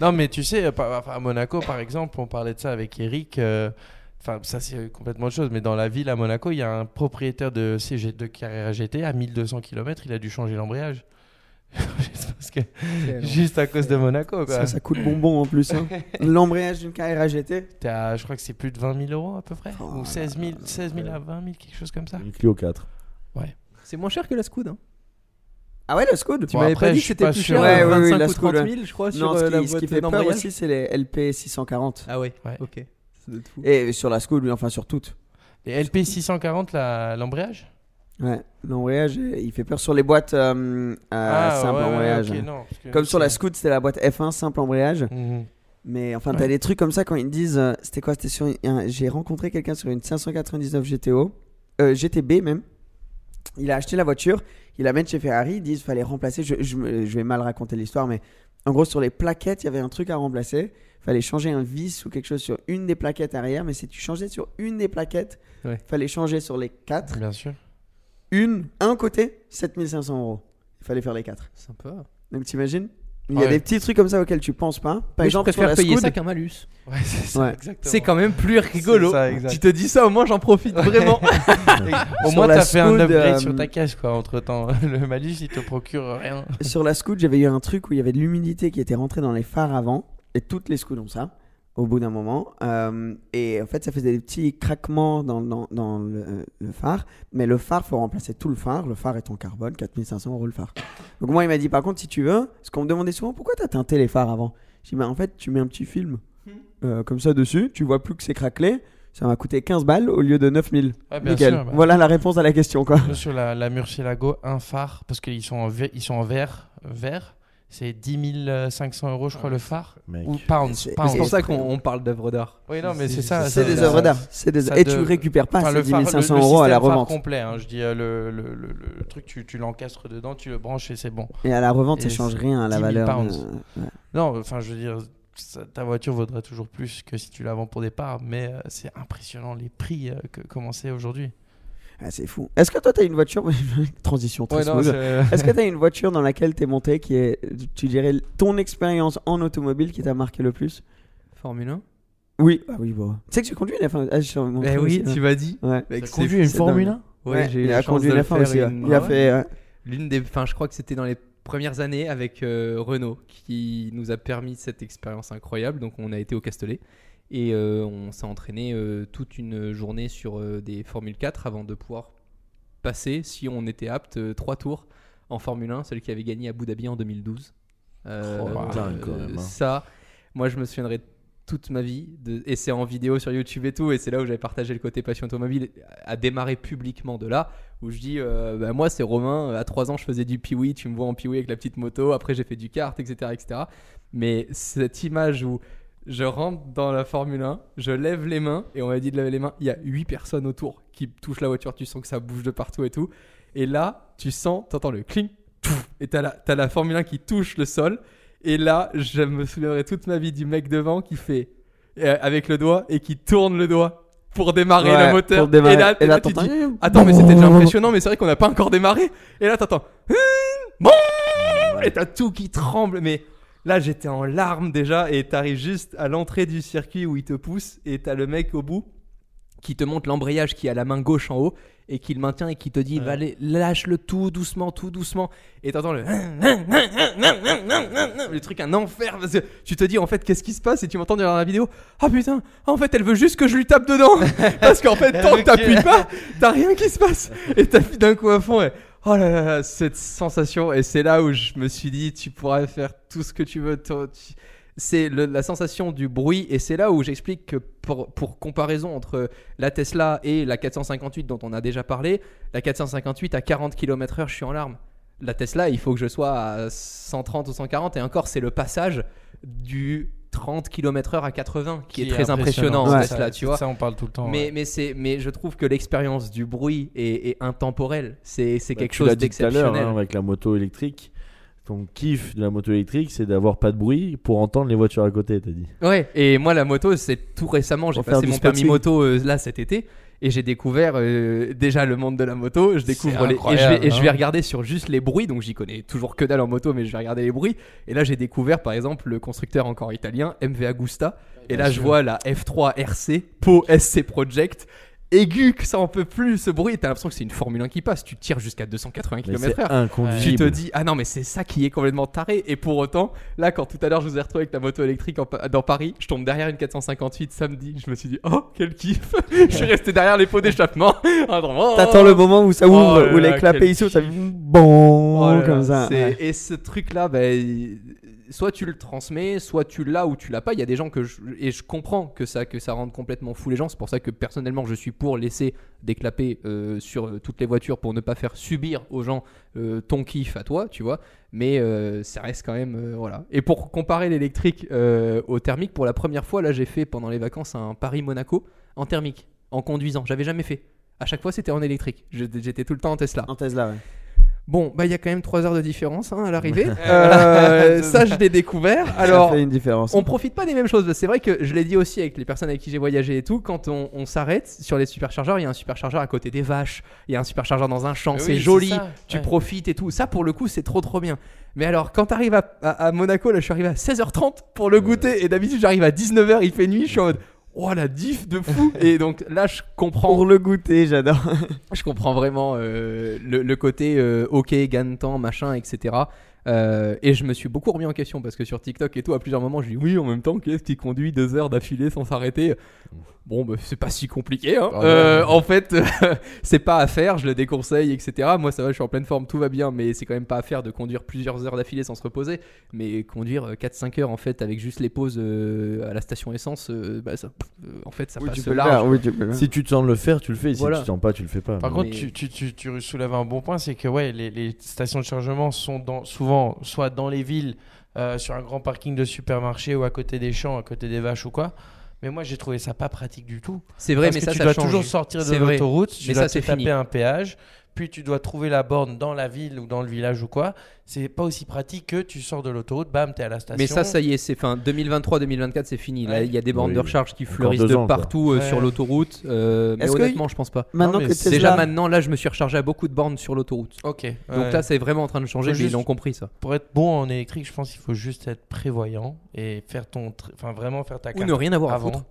non, mais tu sais, à Monaco, par exemple, on parlait de ça avec Eric. euh, Enfin, ça, c'est complètement autre chose. Mais dans la ville à Monaco, il y a un propriétaire de, CG, de Carrera GT à 1200 km. Il a dû changer l'embrayage. Juste parce que- Juste à cause de Monaco, quoi. Ça, ça coûte bonbon en plus. hein. L'embrayage d'une Carrera GT. T'es à- je crois que c'est plus de 20 000 euros à peu près. Oh Ou là 16 000, 16 000 à 20 000, quelque chose comme ça. Une Clio 4. C'est moins cher que la Scoot. Hein. Ah ouais, le Scud Tu Bon, m'avais pas dit que c'était plus cher, Ouais, euh, oui, oui, 25 la ou Scoot, 30 ouais. 000, je crois, sur Non, euh, ce la qui, ce boîte qui fait peur aussi, c'est les LP 640. Ah ouais, Ouais. ok. Ça doit être fou. Et sur la Scud, oui, enfin sur toutes. Et LP 640, la- l'embrayage Ouais, l'embrayage, euh, il fait peur sur les boîtes euh, à simple Ah, ouais, ouais, embrayage. non, que Comme sur la Scoot, c'était la boîte F1 simple embrayage. Mhm. Mais enfin, Ouais. t'as des trucs comme ça quand ils te disent. euh, c'était quoi C'était sur un- J'ai rencontré quelqu'un sur une 599 GTO, euh, GTB même. Il a acheté la voiture, il l'amène chez Ferrari. Ils disent fallait remplacer. Je, je, me- je vais mal raconter l'histoire, mais en gros, sur les plaquettes, il y avait un truc à remplacer. fallait changer un vis ou quelque chose sur une des plaquettes arrière. Mais si tu changeais sur une des plaquettes, Ouais. fallait changer sur les quatre. Bien sûr. Une, un côté, 7500 euros. Il fallait faire les quatre. Sympa. Donc t'imagines? Il y a Ouais. des petits trucs comme ça auxquels tu penses pas. Par Mais exemple, je préfère payer ça qu'un malus. Ouais, c'est ça, Ouais. exactement. C'est quand même plus rigolo. Ça, tu te dis ça, au moins j'en profite vraiment. Au moins, t'as fait un upgrade euh, sur ta caisse, quoi, entre temps. Le malus, il te procure rien. sur la Scoot, j'avais eu un truc où il y avait de l'humidité qui était rentrée dans les phares avant. Et toutes les Scoots ont ça, au bout d'un moment. Euh, et en fait, ça faisait des petits craquements dans, dans, dans le, le phare. Mais le phare, faut remplacer tout le phare. Le phare est en carbone, 4500 euros le phare. Donc moi, il m'a dit, par contre, si tu veux, parce qu'on me demandait souvent, pourquoi t'as teinté les phares avant? J'ai dit, bah, en fait, tu mets un petit film euh, comme ça dessus. Tu vois plus que c'est craquelé. Ça m'a coûté 15 balles au lieu de 9000. Ouais, bien Nickel. sûr, bah. Voilà la réponse à la question, quoi. Sur la, la Murcielago, un phare, parce qu'ils sont en, ve- ils sont en vert, vert c'est 10 500 euros, je crois, le phare. Mec. Ou pounds. C'est- pounds. C'est pour ça qu'on on parle d'œuvres d'art. Oui, non, mais c'est ça. C'est des œuvres d'art. C'est Et de- tu récupères pas Enfin, ces le 10 phare, 500 le- le euros à la revente. complet, hein, je dis euh, le, le, le, le truc, tu, tu l'encastres dedans, tu le branches et c'est bon. Et à la revente, Et ça change c'est rien à la 10 000 valeur. pounds. de- ouais. Non, enfin, je veux dire, ça- ta voiture vaudrait toujours plus que si tu la vends pour des parts, mais euh, c'est impressionnant les prix euh, que comment c'est aujourd'hui. Ah, c'est fou. Est-ce que toi, tu as une voiture Transition très smooth. Est-ce que tu as une voiture dans laquelle tu es monté qui est, tu dirais, ton expérience en automobile qui t'a marqué le plus? Formule 1 Oui. Ah oui, bon. Tu sais que tu conduis une F1 ah, montré Ben oui, aussi, tu m'as dit. ouais. C'est- conduit une Formule dingue. 1 Ouais, Ouais, j'ai eu il la conduit de une le F1 faire aussi. ouais. une- Il a Ouais. fait. ouais. L'une des, enfin, je crois que c'était dans les premières années avec euh, Renault qui nous a permis cette expérience incroyable. Donc, on a été au Castellet et euh, on s'est entraîné euh, toute une journée sur euh, des Formule 4 avant de pouvoir passer, si on était apte, trois tours en Formule 1, celle qui avait gagné à Abu Dhabi en 2012. Euh, Oh, dingue, quand même, hein. Ça, moi, je me souviendrai toute ma vie, de, et c'est en vidéo sur YouTube et tout, et c'est là où j'avais partagé le côté passion automobile, à démarrer publiquement de là, où je dis, euh, bah, moi c'est Romain, à 3 ans je faisais du piwi, tu me vois en piwi avec la petite moto, après j'ai fait du kart, etc., etc. Mais cette image où je rentre dans la Formule 1, je lève les mains, et on m'a dit de lever les mains, il y a 8 personnes autour qui touchent la voiture, tu sens que ça bouge de partout et tout, et là tu sens, t'entends le cling, pouf, et t'as la, la Formule 1 qui touche le sol, et là, je me souviendrai toute ma vie du mec devant qui fait euh, avec le doigt et qui tourne le doigt pour démarrer Ouais, le moteur. pour démarrer. Et là, Et là, tu dis, attends, mais c'était déjà impressionnant, mais c'est vrai qu'on n'a pas encore démarré. Et là, t'entends, et t'as tout qui tremble, mais Là, j'étais en larmes déjà et t'arrives juste à l'entrée du circuit où il te pousse et t'as le mec au bout qui te montre l'embrayage qui a la main gauche en haut et qui le maintient et qui te dit va aller, lâche-le tout doucement, tout doucement. Et t'entends le le truc un enfer parce que tu te dis en fait qu'est-ce qui se passe? Et tu m'entends dire dans la vidéo ah putain en fait elle veut juste que je lui tape dedans. Parce qu'en fait tant que t'appuies pas t'as rien qui se passe. Et t'appuies d'un coup à fond et oh là là cette sensation et c'est là où je me suis dit tu pourrais faire tout ce que tu veux c'est la sensation du bruit et c'est là où j'explique que pour, pour comparaison entre la Tesla et la 458 dont on a déjà parlé, la 458 à 40 km/h je suis en larmes. La Tesla il faut que je sois à 130 ou 140 et encore c'est le passage du 30 km/h à 80 qui, est très impressionnant, en Ouais. Tesla Ça- tu vois. Ça, on parle tout le temps. Mais, ouais. mais, c'est, mais je trouve que l'expérience du bruit est, est intemporelle. C'est, c'est Bah, quelque tu chose l'as dit tout à l'heure d'exceptionnel. hein, avec la moto électrique. Ton kiff de la moto électrique, c'est d'avoir pas de bruit pour entendre les voitures à côté, t'as dit. Ouais, et moi la moto, c'est tout récemment, j'ai passé mon permis moto euh, là cet été et j'ai découvert euh, déjà le monde de la moto, je découvre les et je, incroyable, vais, et je vais hein. regarder sur juste les bruits, donc j'y connais toujours que dalle en moto, mais je vais regarder les bruits. Et là j'ai découvert par exemple le constructeur encore italien MV Agusta. Et là je vois la F3 RC Po SC Project aigu que ça en peut plus ce bruit, t'as l'impression que c'est une Formule 1 qui passe, tu tires jusqu'à 280 Mais c'est km/h. Tu te dis, ah non, mais c'est ça qui est complètement taré. Et pour autant, là, quand tout à l'heure je vous ai retrouvé avec la moto électrique en dans Paris, je tombe derrière une 458 samedi. Je me suis dit, oh, quel kiff. je suis resté derrière les pots d'échappement. Ah, T'attends le moment où ça Oh ouvre, là où les là, clapets ils s'ouvrent, ça bon Oh là là, comme ça. ouais. Et ce truc-là, ben, soit tu le transmets, soit tu l'as ou tu l'as pas. Il y a des gens que je, et je comprends que ça que ça rende complètement fou les gens. C'est pour ça que personnellement, je suis pour laisser des clapets euh, sur euh, toutes les voitures pour ne pas faire subir aux gens euh, ton kiff à toi, tu vois. Mais ça reste quand même voilà. Et pour comparer l'électrique au thermique, pour la première fois, là, j'ai fait pendant les vacances un Paris-Monaco en thermique, en conduisant. J'avais jamais fait. À chaque fois, c'était en électrique. J'étais tout le temps en Tesla. En Tesla, ouais. Bon, bah il y a quand même 3 heures de différence hein, à l'arrivée. Euh, ça, je l'ai découvert. Alors, ça fait une différence. on profite pas des mêmes choses. C'est vrai que je l'ai dit aussi avec les personnes avec qui j'ai voyagé et tout. Quand on, on s'arrête sur les superchargeurs, il y a un superchargeur à côté des vaches, il y a un superchargeur dans un champ, Oui, c'est joli, ça, tu ouais. profites et tout. Ça, pour le coup, c'est trop trop bien. Mais alors, quand t'arrives à, à, à Monaco, là, je suis arrivé à 16h30 pour le goûter et d'habitude, j'arrive à 19h, il fait nuit, je suis en mode. Oh la diff de fou et donc là je comprends Pour le goûter, j'adore. je comprends vraiment euh, le, le côté euh, ok, gagne temps, machin, etc. Euh, et je me suis beaucoup remis en question parce que sur TikTok et tout, à plusieurs moments, je dis oui, en même temps, qu'est-ce qui conduit deux heures d'affilée sans s'arrêter? Bon, bah, c'est pas si compliqué. Hein. Ah, Euh, en fait, c'est pas à faire, je le déconseille, etc. Moi, ça va, je suis en pleine forme, tout va bien, mais c'est quand même pas à faire de conduire plusieurs heures d'affilée sans se reposer. Mais conduire euh, 4-5 heures en fait avec juste les pauses euh, à la station essence, euh, bah, ça, euh, en fait, ça Oui, passe tu peux le large. faire, oui, tu. Si tu te sens de le faire, tu le fais. Si Voilà. tu te sens pas, tu le fais pas. Par Mais- contre, tu, tu, tu, tu soulèves un bon point, c'est que ouais, les, les stations de chargement sont dans, souvent soit dans les villes, euh, sur un grand parking de supermarché ou à côté des champs, à côté des vaches ou quoi. Mais moi, j'ai trouvé ça pas pratique du tout. C'est vrai, Parce mais que ça, tu ça dois change. toujours sortir de l'autoroute, tu Mais dois ça, te taper fini. un péage, puis tu dois trouver la borne dans la ville ou dans le village ou quoi. C'est pas aussi pratique que tu sors de l'autoroute, bam, t'es à la station. Mais ça, ça y est, c'est fin 2023-2024, c'est fini. Là, Ouais. il y a des bornes Oui. de recharge qui fleurissent de partout euh, Ouais. sur l'autoroute. euh, mais Est-ce que- honnêtement, je pense pas. Maintenant mais que Tesla... Déjà maintenant, là, je me suis rechargé à beaucoup de bornes sur l'autoroute. Ok. Donc ouais. là, c'est vraiment en train de changer, Faut mais juste- ils ont compris ça. pour être bon en électrique, je pense qu'il faut juste être prévoyant et faire ton, tr- enfin vraiment faire ta Ou carte ne rien avoir à avant. foutre.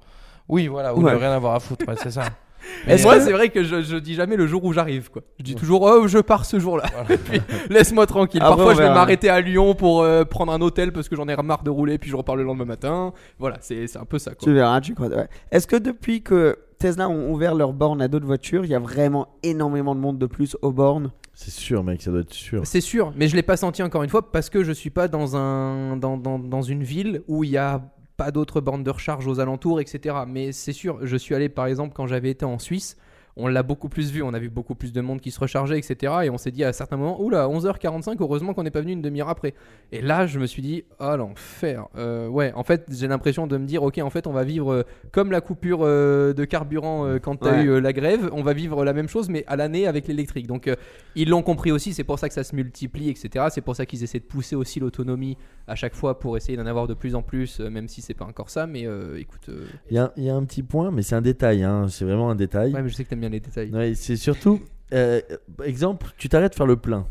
Oui, voilà, ou Ouais. ne rien avoir à foutre, ouais, c'est ça. Et Mais, moi, euh, c'est vrai que je, je dis jamais le jour où j'arrive. quoi. Je dis toujours, oh, je pars ce jour-là. Voilà. Laisse-moi tranquille. Après, Parfois, je vais m'arrêter à Lyon pour euh, prendre un hôtel parce que j'en ai marre de rouler, puis je repars le lendemain matin. Voilà, c'est c'est un peu ça. Quoi. Tu verras, tu crois. ouais. Est-ce que depuis que Tesla ont ouvert leurs bornes à d'autres voitures, il y a vraiment énormément de monde de plus aux bornes? C'est sûr, mec, ça doit être sûr. C'est sûr, mais je l'ai pas senti encore une fois parce que je suis pas dans un dans, dans, dans une ville où il y a pas d'autres bornes de recharge aux alentours, etc. Mais c'est sûr, je suis allé par exemple quand j'avais été en Suisse. On l'a beaucoup plus vu, on a vu beaucoup plus de monde qui se rechargeait, etc. Et on s'est dit à certains moments, oula, 11h45, heureusement qu'on n'est pas venu une demi-heure après. Et là, je me suis dit, ah l'enfer. Euh, ouais, en fait, j'ai l'impression de me dire, ok, en fait, on va vivre euh, comme la coupure euh, de carburant quand t'as Ouais. eu la grève, on va vivre la même chose, mais à l'année avec l'électrique. Donc, ils l'ont compris aussi, c'est pour ça que ça se multiplie, etc. C'est pour ça qu'ils essaient de pousser aussi l'autonomie à chaque fois pour essayer d'en avoir de plus en plus, même si c'est pas encore ça. Mais euh, écoute, euh, Il y, a- il y a un petit point, mais c'est un détail. hein, C'est vraiment un détail. ouais, mais je sais que t'aimes bien c'est surtout, euh, exemple, tu t'arrêtes de faire le plein.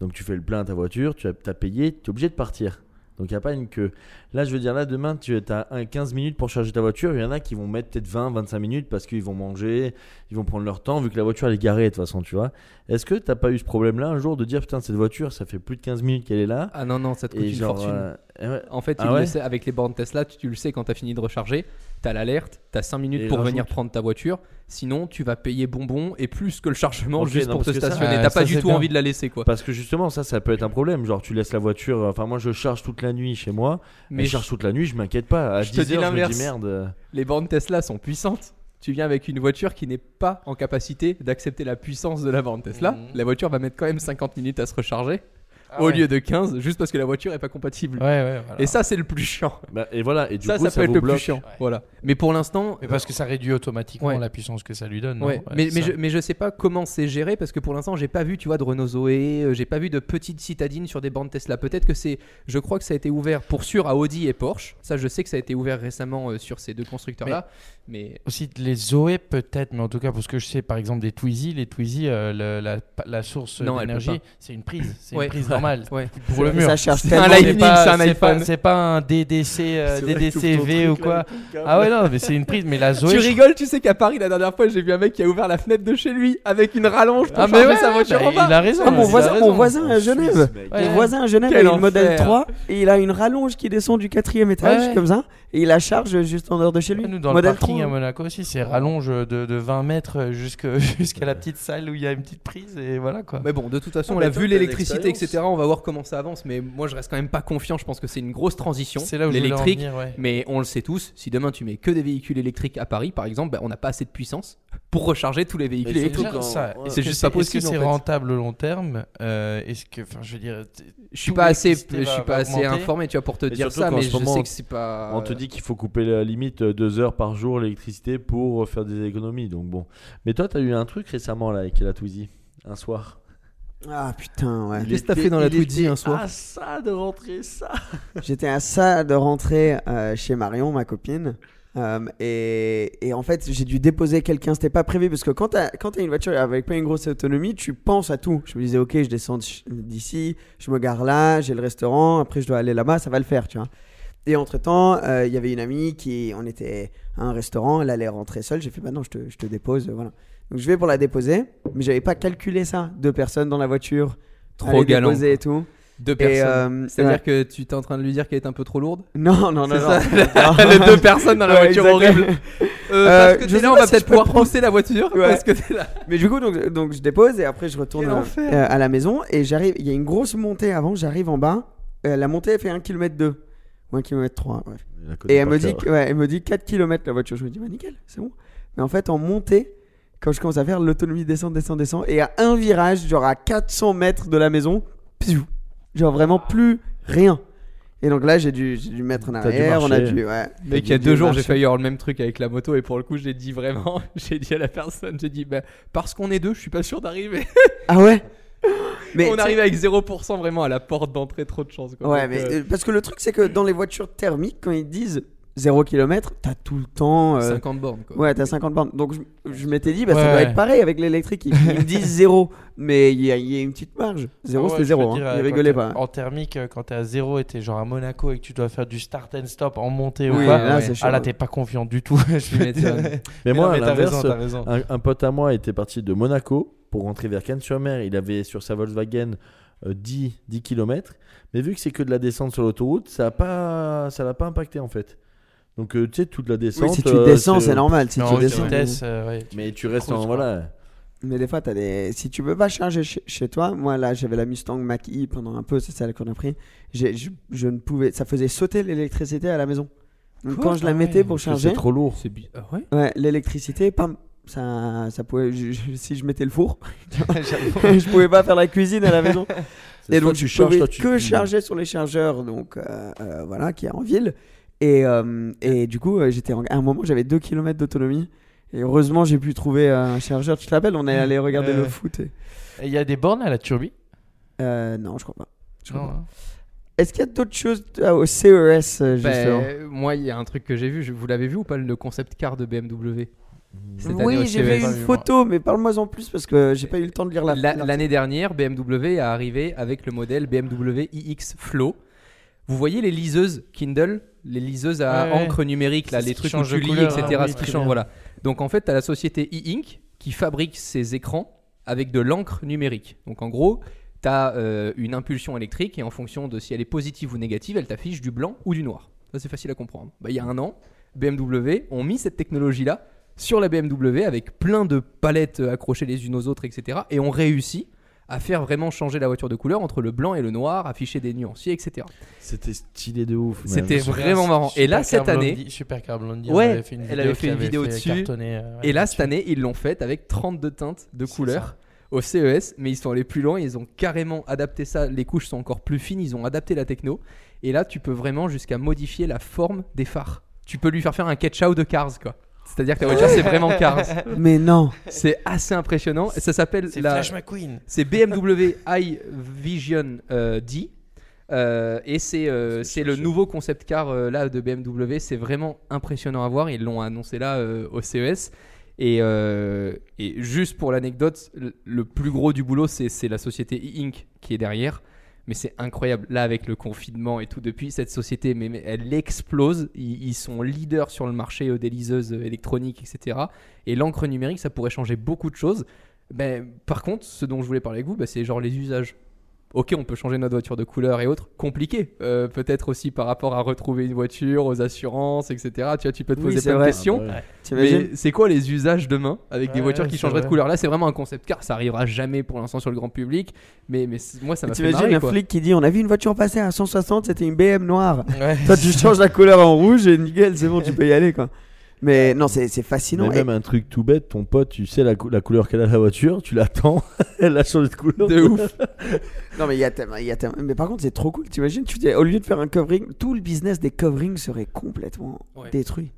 Donc tu fais le plein à ta voiture, tu as, payé, tu es obligé de partir. Donc il n'y a pas une queue. Là, je veux dire, là, demain, tu as un 15 minutes pour charger ta voiture. Il y en a qui vont mettre peut-être 20, 25 minutes parce qu'ils vont manger, ils vont prendre leur temps, vu que la voiture elle est garée de toute façon, tu vois. Est-ce que tu pas eu ce problème-là un jour de dire, putain, cette voiture, ça fait plus de 15 minutes qu'elle est là Ah non, non, ça te coûte une genre, fortune. euh, eh ouais. En fait, Ah il le ouais sait, avec les bornes Tesla, tu, tu le sais quand tu as fini de recharger, tu as l'alerte, tu as 5 minutes Et pour venir prendre ta voiture. Sinon, tu vas payer bonbon et plus que le chargement juste non, pour te stationner. Ouais, T'as pas du tout bien. envie de la laisser quoi. Parce que justement, ça, ça peut être un problème. Genre, tu laisses la voiture. Enfin, moi, je charge toute la nuit chez moi. Mais je charge toute la nuit, je m'inquiète pas. À je te 10 dis heures, je me dis merde. les bornes Tesla sont puissantes. Tu viens avec une voiture qui n'est pas en capacité d'accepter la puissance de la borne Tesla. Mhm. La voiture va mettre quand même 50 minutes à se recharger Ah au ouais. lieu de 15 juste parce que la voiture est pas compatible. Ouais, ouais, voilà. Et ça, c'est le plus chiant. Bah, et voilà. Et du ça, coup, ça, ça, peut être le bloque. plus chiant. Voilà. Mais pour l'instant, Mais parce que ça réduit automatiquement Ouais. la puissance que ça lui donne. non Ouais, Ouais, mais, c'est mais, ça. je, mais je sais pas comment c'est géré parce que pour l'instant j'ai pas vu tu vois de Renault Zoé, euh, j'ai pas vu de petites citadines sur des bornes Tesla. Peut-être que c'est, je crois que ça a été ouvert pour sûr à Audi et Porsche. Ça je sais que ça a été ouvert récemment euh, sur ces deux constructeurs là. Mais, Aussi les Zoé peut-être, mais en tout cas parce que je sais par exemple des Twizy, les Twizy, euh, la, la source d'énergie, c'est une prise, c'est Ouais. une prise normale ouais. pour le mur. Ça C'est tellement. un Lightning, pas- c'est un c'est pas-. C'est pas un DDC, euh, DDCV ou là, quoi. Ah ouais non, mais c'est une prise. Mais la Zoé, tu je- rigoles, tu sais qu'à Paris la dernière fois j'ai vu un mec qui a ouvert la fenêtre de chez lui avec une rallonge pour Ah mais charger ouais, sa voiture bah, en bas. il a raison. Ah, mon voisin, raison. mon voisin à Genève. Ouais. Mon voisin à Genève Quel a une modèle enfer. 3 et il a une rallonge qui descend du quatrième étage Ouais. comme ça et il la charge juste en dehors de chez lui. Nous, dans modèle le parking 3. à Monaco aussi, c'est rallonge de, de 20 mètres jusque- jusqu'à la petite salle où il y a une petite prise et voilà quoi. Mais bon, de toute façon, Ah, on mais a toi, vu l'électricité, etc. On va voir comment ça avance. Mais moi, je reste quand même pas confiant. Je pense que c'est une grosse transition. C'est là où l'électrique. ouais. Mais on le sait tous, si demain tu mets que des véhicules électriques à Paris, par exemple, bah, on n'a pas assez de puissance pour recharger tous les véhicules Mais électriques. ouais. est-ce C'est que juste pas Est-ce possible, que en c'est fait. rentable au long terme Euh, Est-ce que, enfin, je veux dire, Je suis pas assez, je suis pas assez informé, tu vois, pour te Et dire ça, mais je moment, sais que c'est pas. On te dit qu'il faut couper la limite euh, deux heures par jour l'électricité pour faire des économies. Donc bon. Mais toi, t'as eu un truc récemment là avec la Twizy. Un soir. Ah putain, ouais. Qu'est-ce que t'as fait dans la était un soir Ah ça de rentrer ça. J'étais à ça de rentrer euh, chez Marion, ma copine. Euh, et, et en fait, j'ai dû déposer quelqu'un. C'était pas prévu parce que quand t'as quand t'as une voiture avec pas une grosse autonomie, tu penses à tout. Je me disais, ok, je descends d'ici, je me gare là, j'ai le restaurant, après je dois aller là-bas, ça va le faire, tu vois. Et entre temps, il y avait une amie qui, on était à un restaurant, elle allait rentrer seule. J'ai fait, bah non, je te, je te dépose, euh, voilà. Donc je vais pour la déposer, mais j'avais pas calculé ça. Deux personnes dans la voiture, Trop galant, déposer et tout. Deux personnes. euh, C'est-à-dire ouais. que tu t'es en train de lui dire qu'elle est un peu trop lourde? Non, non, non, C'est non. ça, Non. les deux personnes dans la Ouais, voiture exactement. horrible. Euh, Euh, parce que je là, on pas va si peut-être pouvoir prendre- pousser la voiture Ouais. parce que t'es là. Mais du coup, donc, donc je dépose et après je retourne euh, à la maison et j'arrive. Il y a une grosse montée avant, j'arrive en bas. Euh, la montée elle fait 1 km 2 ou 1 km 3, bref. Et elle me, dit, elle me dit 4 km la voiture. Je me dis, bah nickel, c'est bon. Mais en fait, en montée, quand je commence à faire l'autonomie descend, descend, descend, et à un virage, genre à 400 mètres de la maison, pfiou, genre vraiment plus rien. Et donc là, j'ai dû, j'ai dû mettre en arrière, on a marcher. dû, ouais. Mec, il y a deux jours, j'ai failli avoir le même truc avec la moto et pour le coup, j'ai dit vraiment, j'ai dit à la personne, j'ai dit, bah, parce qu'on est deux, je suis pas sûr d'arriver. Ah ouais? Mais on arrive avec 0% vraiment à la porte d'entrée, trop de chance. Quoi. Ouais, Donc, mais euh, euh, parce que le truc, c'est que dans les voitures thermiques, quand ils disent 0 km, t'as tout le temps. euh, 50 bornes quoi. Ouais, t'as 50 bornes. Donc je, je m'étais dit, bah, ça doit ouais. être pareil avec l'électrique. Ils, ils me disent 0, mais il y, a- il y a une petite marge. 0, Ah ouais, c'était je veux 0. dire, Hein. euh, Ils rigolaient pas. En thermique, euh, quand t'es à zéro et t'es genre à Monaco et que tu dois faire du start and stop en montée ou Oui, là, ouais. c'est chaud. ah là t'es pas confiant du tout. je. Mais Mais moi, non, à mais t'as l'inverse, raison. un, un pote à moi était parti de Monaco pour rentrer vers Cannes-sur-Mer. Il avait sur sa Volkswagen euh, 10, 10 km. Mais vu que c'est que de la descente sur l'autoroute, ça a pas, ça l'a pas impacté en fait. Donc euh, tu sais toute la descente. Oui, si tu euh, descends, c'est normal. Si Mais tu en descends. vitesse, euh, ouais. Mais tu restes en voilà. Mais des fois, t'as des... si tu peux pas charger chez, chez toi, moi là, j'avais la Mustang Mach-E pendant un peu, c'est celle qu'on a pris. Je, je ne pouvais, ça faisait sauter l'électricité à la maison. Donc quand je la Ah mettais ouais. pour charger, C'est trop lourd. C'est bi- ah ouais? Ouais, l'électricité, pam, ça, ça pouvait. je- je- si je mettais le four, je pouvais pas faire la cuisine à la maison. Et donc tu je charges, pouvais tu que charger sur les chargeurs, donc euh, euh, voilà, qui est en ville. Et, euh, et du coup, j'étais en- à un moment, j'avais 2 km d'autonomie. Et heureusement, j'ai pu trouver un chargeur. Tu te rappelles, on est allé regarder le foot. et- Il y a des bornes à la turbine Euh, non, je crois pas. Je crois Non, pas. hein. Est-ce qu'il y a d'autres choses euh, au CES euh, Bah, moi, il y a un truc que j'ai vu. Vous l'avez vu ou pas le concept car de BMW Oui, j'ai vu CES. une photo, mais parle-moi en plus parce que j'ai pas eu le temps de lire la. L'année dernière, BMW est arrivé avec le modèle BMW iX Flow. Vous voyez les liseuses Kindle, les liseuses à Ouais, encre numérique, là, les trucs où tu lis, couleur, etc. ah oui, ce qui change, voilà. Donc en fait, tu as la société e-ink qui fabrique ces écrans avec de l'encre numérique. Donc en gros, tu as une impulsion électrique et en fonction de si elle est positive ou négative, elle t'affiche du blanc ou du noir. Ça, c'est facile à comprendre. Bah, Il y a un an, BMW ont mis cette technologie-là sur la BMW avec plein de palettes euh, accrochées les unes aux autres, etc. Et ont réussi à faire vraiment changer la voiture de couleur entre le blanc et le noir, afficher des nuanciers, etc. C'était stylé de ouf. C'était vraiment marrant. Et là, cette année, Supercar Blondie, Ouais, avait fait une elle avait fait une vidéo fait dessus. cartonner, euh, Et là, cette année, ils l'ont faite avec 32 teintes de C'est couleurs au CES, mais ils sont allés plus loin, ils ont carrément adapté ça, les couches sont encore plus fines, ils ont adapté la techno, et là, tu peux vraiment jusqu'à modifier la forme des phares. Tu peux lui faire faire un catch-out de Cars, quoi. C'est-à-dire que la voiture, c'est vraiment Cars. Mais non. C'est assez impressionnant. Ça s'appelle C'est la... Flash McQueen. C'est BMW iVision euh, D. Euh, et c'est euh, c'est le nouveau concept car euh, là de BMW. C'est vraiment impressionnant à voir. Ils l'ont annoncé là euh, au CES. Et, euh, et juste pour l'anecdote, le, plus gros du boulot, c'est c'est la société e-Ink qui est derrière. Mais c'est incroyable. Là, avec le confinement et tout, depuis cette société, mais, elle explose. Ils, sont leaders sur le marché euh, des liseuses euh, électroniques, etc. Et l'encre numérique, ça pourrait changer beaucoup de choses. Ben, par contre, ce dont je voulais parler avec vous, ben, c'est genre les usages. Ok, on peut changer notre voiture de couleur et autres. Compliqué. Euh, Peut-être aussi par rapport à retrouver une voiture, aux assurances, etc. Tu vois, tu peux te Oui, poser c'est plein de questions. Ah bah ouais. Mais c'est quoi les usages demain avec des voitures qui changeraient de couleur? Là, c'est vraiment un concept car. Ça arrivera jamais pour l'instant sur le grand public. Mais, mais moi, ça m'a fait marrer. un quoi. flic qui dit on a vu une voiture passer à 160, c'était une BM noire. Ouais. Toi, tu changes la couleur en rouge et nickel, c'est bon, tu peux y aller quoi. Mais non, c'est c'est fascinant. Mais Et- même un truc tout bête, ton pote, tu sais la, cou- la couleur qu'elle a la voiture, tu l'attends, elle a changé de couleur. De ouf. Non, mais il y a y a Mais par contre, c'est trop cool. T'imagines, tu dis, au lieu de faire un covering, tout le business des coverings serait complètement Ouais. détruit.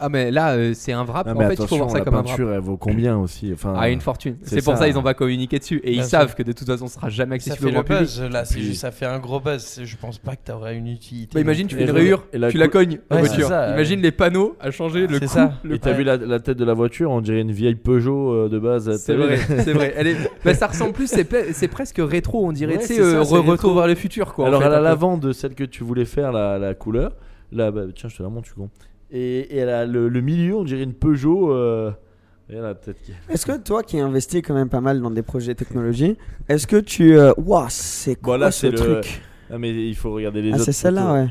Ah, mais là, euh, c'est un wrap. Ah, en mais fait, il faut attention, voir ça la comme un wrap. peinture, elle vaut combien aussi enfin, Ah, une fortune. c'est C'est pour ça. ça ils ont pas communiqué dessus. Et ils savent que de toute façon, ce sera jamais Ça accessible fait au le grand public. buzz, là, c'est Puis- juste, ça fait un gros buzz. Je pense pas que t'auras une utilité. Bah, imagine, non tu fais une Et rayure, la tu la cou- cognes la Ouais, voiture. c'est ça, Imagine les panneaux à changer, le C'est coup. ça. le Et t'as coup. vu la, la tête de la voiture, on dirait une vieille Peugeot euh, de base. C'est vrai, c'est vrai. Elle est... bah, ça ressemble plus, c'est, pe- c'est presque rétro, on dirait, Ouais, tu sais, c'est ça, euh, c'est re- rétro. retour vers le futur, quoi. en Alors fait, a un peu. de celle que tu voulais faire, la, la couleur. Là, bah, tiens, je te la montre, tu con. Et, et elle a le, le milieu, on dirait une Peugeot. Euh... Est-ce que toi qui investis quand même pas mal dans des projets technologie, est-ce que tu. Ouah, c'est quoi Bon, là, ce c'est le- truc Ah, mais il faut regarder les Ah, autres. c'est celle-là, ouais.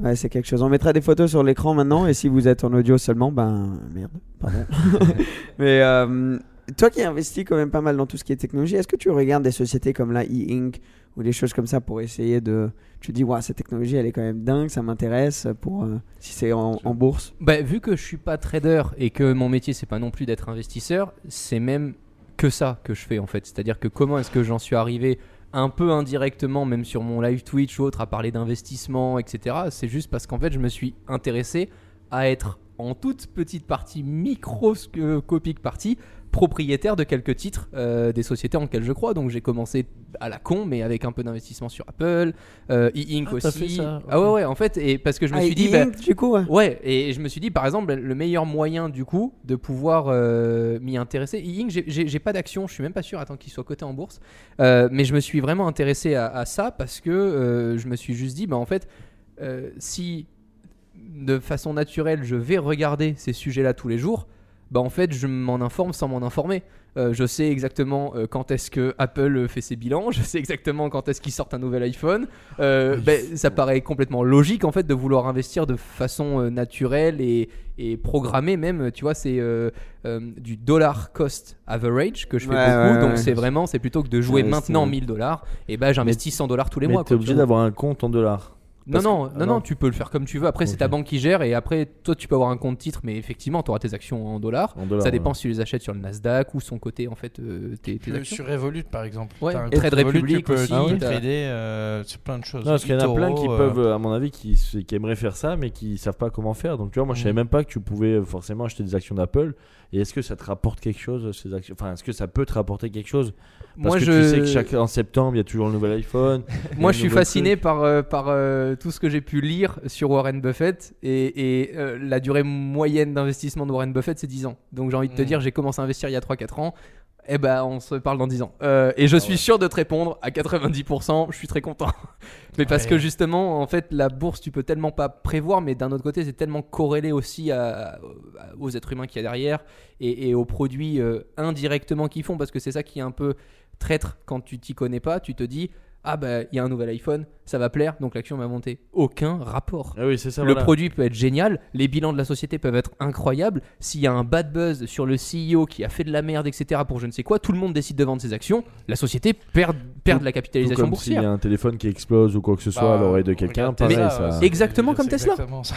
Ouais, c'est quelque chose. On mettra des photos sur l'écran maintenant, et si vous êtes en audio seulement, ben merde, pardon. Mais euh, toi qui investis quand même pas mal dans tout ce qui est technologie, est-ce que tu regardes des sociétés comme la e-ink ou des choses comme ça pour essayer de. Tu te dis, waouh, cette technologie elle est quand même dingue, ça m'intéresse pour euh, si c'est en, en bourse. Bah, vu que je suis pas trader et que mon métier c'est pas non plus d'être investisseur, c'est même que ça que je fais en fait. C'est-à-dire que comment est-ce que j'en suis arrivé un peu indirectement, même sur mon live Twitch ou autre, à parler d'investissement, etc. C'est juste parce qu'en fait je me suis intéressé à être en toute petite partie, microscopique partie, propriétaire de quelques titres euh, des sociétés en lesquelles je crois. Donc j'ai commencé à la con, mais avec un peu d'investissement sur Apple, euh, e-ink Ah, aussi. fait ça, Ah ouais ouais, en fait, et parce que je me Ah, suis dit, bah, e-ink, du coup, ouais. Ouais, et je me suis dit, par exemple, le meilleur moyen du coup de pouvoir euh, m'y intéresser. E-Ink, j'ai- pas d'action, je suis même pas sûr, attends qu'il soit coté en bourse. Euh, mais je me suis vraiment intéressé à, à ça parce que euh, je me suis juste dit, bah en fait, euh, si de façon naturelle je vais regarder ces sujets-là tous les jours, bah en fait je m'en informe sans m'en informer. Euh, je sais exactement euh, quand est-ce que Apple fait ses bilans, je sais exactement quand est-ce qu'ils sortent un nouvel iPhone. Euh, ben, ça paraît complètement logique en fait de vouloir investir de façon euh, naturelle et, et programmée même. Tu vois, c'est euh, euh, du dollar cost average que je fais Ouais, beaucoup. ouais, donc ouais. c'est vraiment, c'est plutôt que de jouer maintenant ouais. 1000 dollars, et ben j'investis 100 dollars tous les Mais mois. t'es obligé d'avoir un compte en dollars. Non, non, que- non, ah non, non. tu peux le faire comme tu veux. Après, c'est ta banque qui gère et après, toi, tu peux avoir un compte titre, mais effectivement, tu auras tes actions en dollars. En dollars Ça ouais. dépend si tu les achètes sur le Nasdaq ou son côté, en fait, euh, tes, tes actions. sur Revolut par exemple. Ouais, un Trade Revolut, Republic tu peux, aussi, t'as- trader euh, sur plein de choses. Non, parce qu'il y en a plein qui euh, peuvent, à mon avis, qui, qui aimeraient faire ça, mais qui savent pas comment faire. Donc, tu vois, moi, je savais Mm. même pas que tu pouvais euh, forcément acheter des actions d'Apple. Et est-ce que ça te rapporte quelque chose, ces actions Enfin, est-ce que ça peut te rapporter quelque chose? Parce Moi, que je... tu sais que chaque, en septembre, il y a toujours le nouvel iPhone. Moi, je suis fasciné truc. par, euh, par euh, tout ce que j'ai pu lire sur Warren Buffett. Et, et, euh, la durée moyenne d'investissement de Warren Buffett, c'est 10 ans. Donc, j'ai envie de te Mm. dire, j'ai commencé à investir il y a 3-4 ans. Eh ben, on se parle dans 10 ans. Euh, et je suis sûr de te répondre à 90%. Je suis très content. mais parce Ouais. que justement, en fait, la bourse, tu peux tellement pas prévoir, mais d'un autre côté, c'est tellement corrélé aussi à- aux êtres humains qu'il y a derrière et, et aux produits euh, indirectement qu'ils font. Parce que c'est ça qui est un peu traître quand tu t'y connais pas. Tu te dis, ah bah, il y a un nouvel iPhone, ça va plaire, donc l'action va monter. Aucun rapport. Ah oui, c'est ça. Le voilà. produit peut être génial, les bilans de la société peuvent être incroyables. S'il y a un bad buzz sur le CEO qui a fait de la merde, etc., pour je ne sais quoi, tout le monde décide de vendre ses actions, la société perd, perd de la Tout capitalisation comme s'il y boursière. a un téléphone qui explose ou quoi que ce soit à Bah, l'oreille de quelqu'un, pareil. Tesla, ça... c'est- Exactement comme Tesla. exactement ça.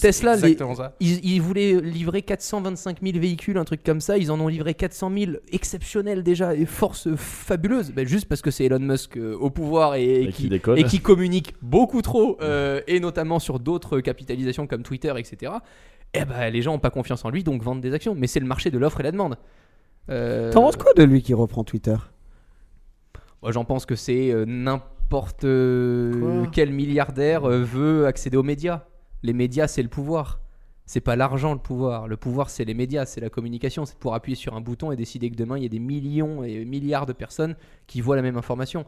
Tesla, les- exactement ça. Ils, ils voulaient livrer 425 000 véhicules, un truc comme ça. Ils en ont livré 400 000, exceptionnel déjà, et force fabuleuse. Ben, juste parce que c'est Elon Musk euh, au pouvoir et, et Et qui qui, déconne. et qui communique beaucoup trop, euh, et notamment sur d'autres capitalisations comme Twitter, etc. Eh ben, les gens n'ont pas confiance en lui, donc vendent des actions. Mais c'est le marché de l'offre et la demande. Euh, T'en penses quoi de lui qui reprend Twitter? Moi, J'en pense que c'est euh, n'importe quel milliardaire veut accéder aux médias. Les médias, c'est le pouvoir. C'est pas l'argent le pouvoir. Le pouvoir, c'est les médias, c'est la communication. C'est pour appuyer sur un bouton et décider que demain, il y a des millions et milliards de personnes qui voient la même information.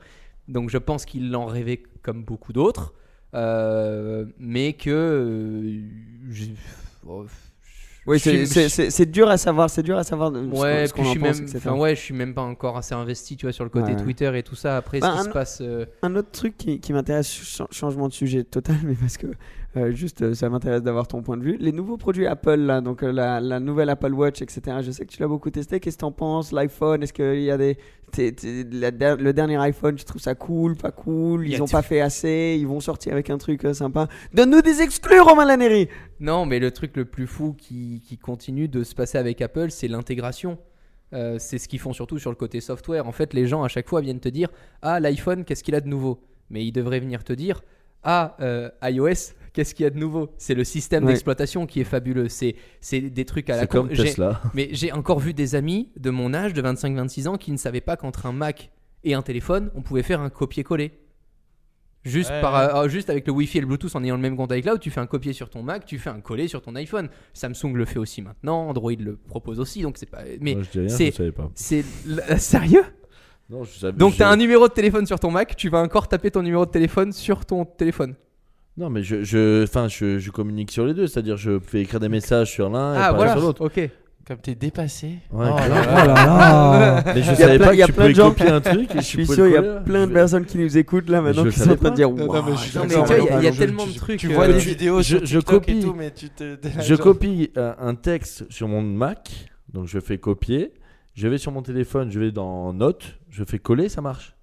Donc je pense qu'il en rêvait comme beaucoup d'autres. euh, mais que. euh, oh, Oui, suis- c'est- dur à savoir, c'est dur à savoir de- Ouais, ce qu'on je en suis pense, même, etc. enfin, ouais, je suis même pas encore assez investi, tu vois, sur le côté Ouais. Twitter et tout ça. Après, Bah, ce qui un- se passe. euh, Un autre truc qui, qui m'intéresse, ch- changement de sujet total, mais parce que euh, juste euh, ça m'intéresse d'avoir ton point de vue. Les nouveaux produits Apple, là, donc euh, la, la nouvelle Apple Watch, etc. Je sais que tu l'as beaucoup testé. Qu'est-ce que t'en penses? L'iPhone, est-ce qu'il y a des. t'es- t'es- la le dernier iPhone, tu trouves ça cool, pas cool? Ils a- ont pas fait assez, ils vont sortir avec un truc euh, sympa. Donne-nous des exclus, Romain Laneri Non, mais le truc le plus fou qui, qui continue de se passer avec Apple, c'est l'intégration. Euh, c'est ce qu'ils font surtout sur le côté software. En fait, les gens à chaque fois viennent te dire Ah, l'iPhone, qu'est-ce qu'il a de nouveau? Mais ils devraient venir te dire Ah, euh, iOS, qu'est-ce qu'il y a de nouveau? C'est le système Ouais. d'exploitation qui est fabuleux. C'est c'est des trucs à la C'est comme con. J'ai- Tesla. Mais j'ai encore vu des amis de mon âge, de 25-26 ans, qui ne savaient pas qu'entre un Mac et un téléphone, on pouvait faire un copier-coller. Juste, Ouais, par, ouais. euh, juste avec le Wi-Fi et le Bluetooth en ayant le même compte iCloud, tu fais un copier sur ton Mac, tu fais un coller sur ton iPhone. Samsung le fait aussi maintenant, Android le propose aussi, donc c'est pas. Mais Moi, je dis rien, c'est- je savais pas. c'est sérieux? Non, je savais- Donc je- t'as un numéro de téléphone sur ton Mac, tu vas encore taper ton numéro de téléphone sur ton téléphone. Non, mais je, je, enfin, je, je communique sur les deux, c'est-à-dire je fais écrire des messages sur l'un et Ah pas voilà. sur l'autre. Ok. Comme t'es dépassé. Ouais, Oh là Oh là là. là Mais je Il y a savais plein- pas il y a que tu plein de pouvais gens- copier un truc. et Je suis sûr, il y a coller. plein de personnes qui nous écoutent là maintenant je qui sont en savais train de pas. dire Non, mais je suis Non, mais d'accord, tu vois, il y a- Romain, il y a je- tellement tu- de trucs, Tu euh, vois des je- vidéos je- sur je TikTok copie. et tout, mais tu te. Je genre- copie un, un texte sur mon Mac, donc je fais copier. Je vais sur mon téléphone, je vais dans Notes, je fais coller, ça marche.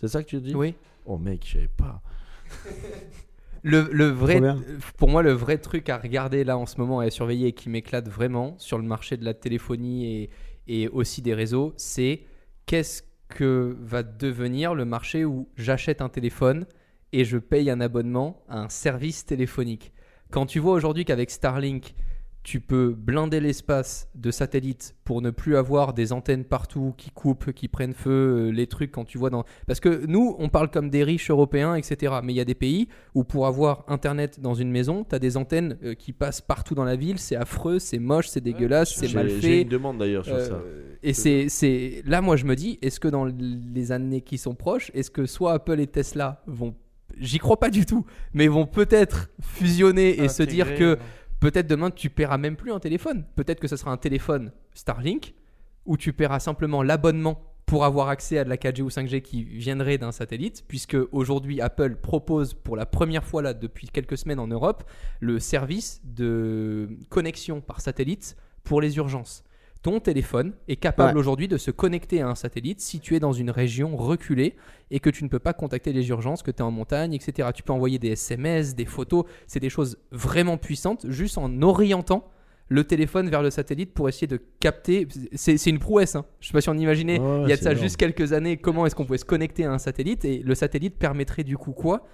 C'est ça que tu dis? Oui. Oh mec, je savais pas. Le, le vrai, bien. pour moi, le vrai truc à regarder là en ce moment et à surveiller et qui m'éclate vraiment sur le marché de la téléphonie et, et aussi des réseaux, c'est qu'est-ce que va devenir le marché où j'achète un téléphone et je paye un abonnement à un service téléphonique. Quand tu vois aujourd'hui qu'avec Starlink, tu peux blinder l'espace de satellites pour ne plus avoir des antennes partout qui coupent, qui prennent feu, euh, les trucs quand tu vois dans... Parce que nous, on parle comme des riches européens, etc. Mais il y a des pays où pour avoir Internet dans une maison, tu as des antennes euh, qui passent partout dans la ville, c'est affreux, c'est moche, c'est dégueulasse, c'est J'ai- mal J'ai fait. une demande d'ailleurs sur Euh, ça. Et c'est, c'est là, moi, je me dis, est-ce que dans les années qui sont proches, est-ce que soit Apple et Tesla vont, j'y crois pas du tout, mais vont peut-être fusionner et se dire que peut-être demain tu paieras même plus un téléphone. Peut-être que ce sera un téléphone Starlink où tu paieras simplement l'abonnement pour avoir accès à de la 4G ou 5G qui viendrait d'un satellite, puisque aujourd'hui Apple propose pour la première fois là depuis quelques semaines en Europe le service de connexion par satellite pour les urgences. Ton téléphone est capable Ouais. aujourd'hui de se connecter à un satellite si tu es dans une région reculée et que tu ne peux pas contacter les urgences, que tu es en montagne, etc. Tu peux envoyer des SMS, des photos, c'est des choses vraiment puissantes, juste en orientant le téléphone vers le satellite pour essayer de capter. C'est une prouesse, hein. je sais pas si on imaginait Ouais, il y a de ça énorme. juste quelques années comment est-ce qu'on pouvait se connecter à un satellite et le satellite permettrait du coup quoi?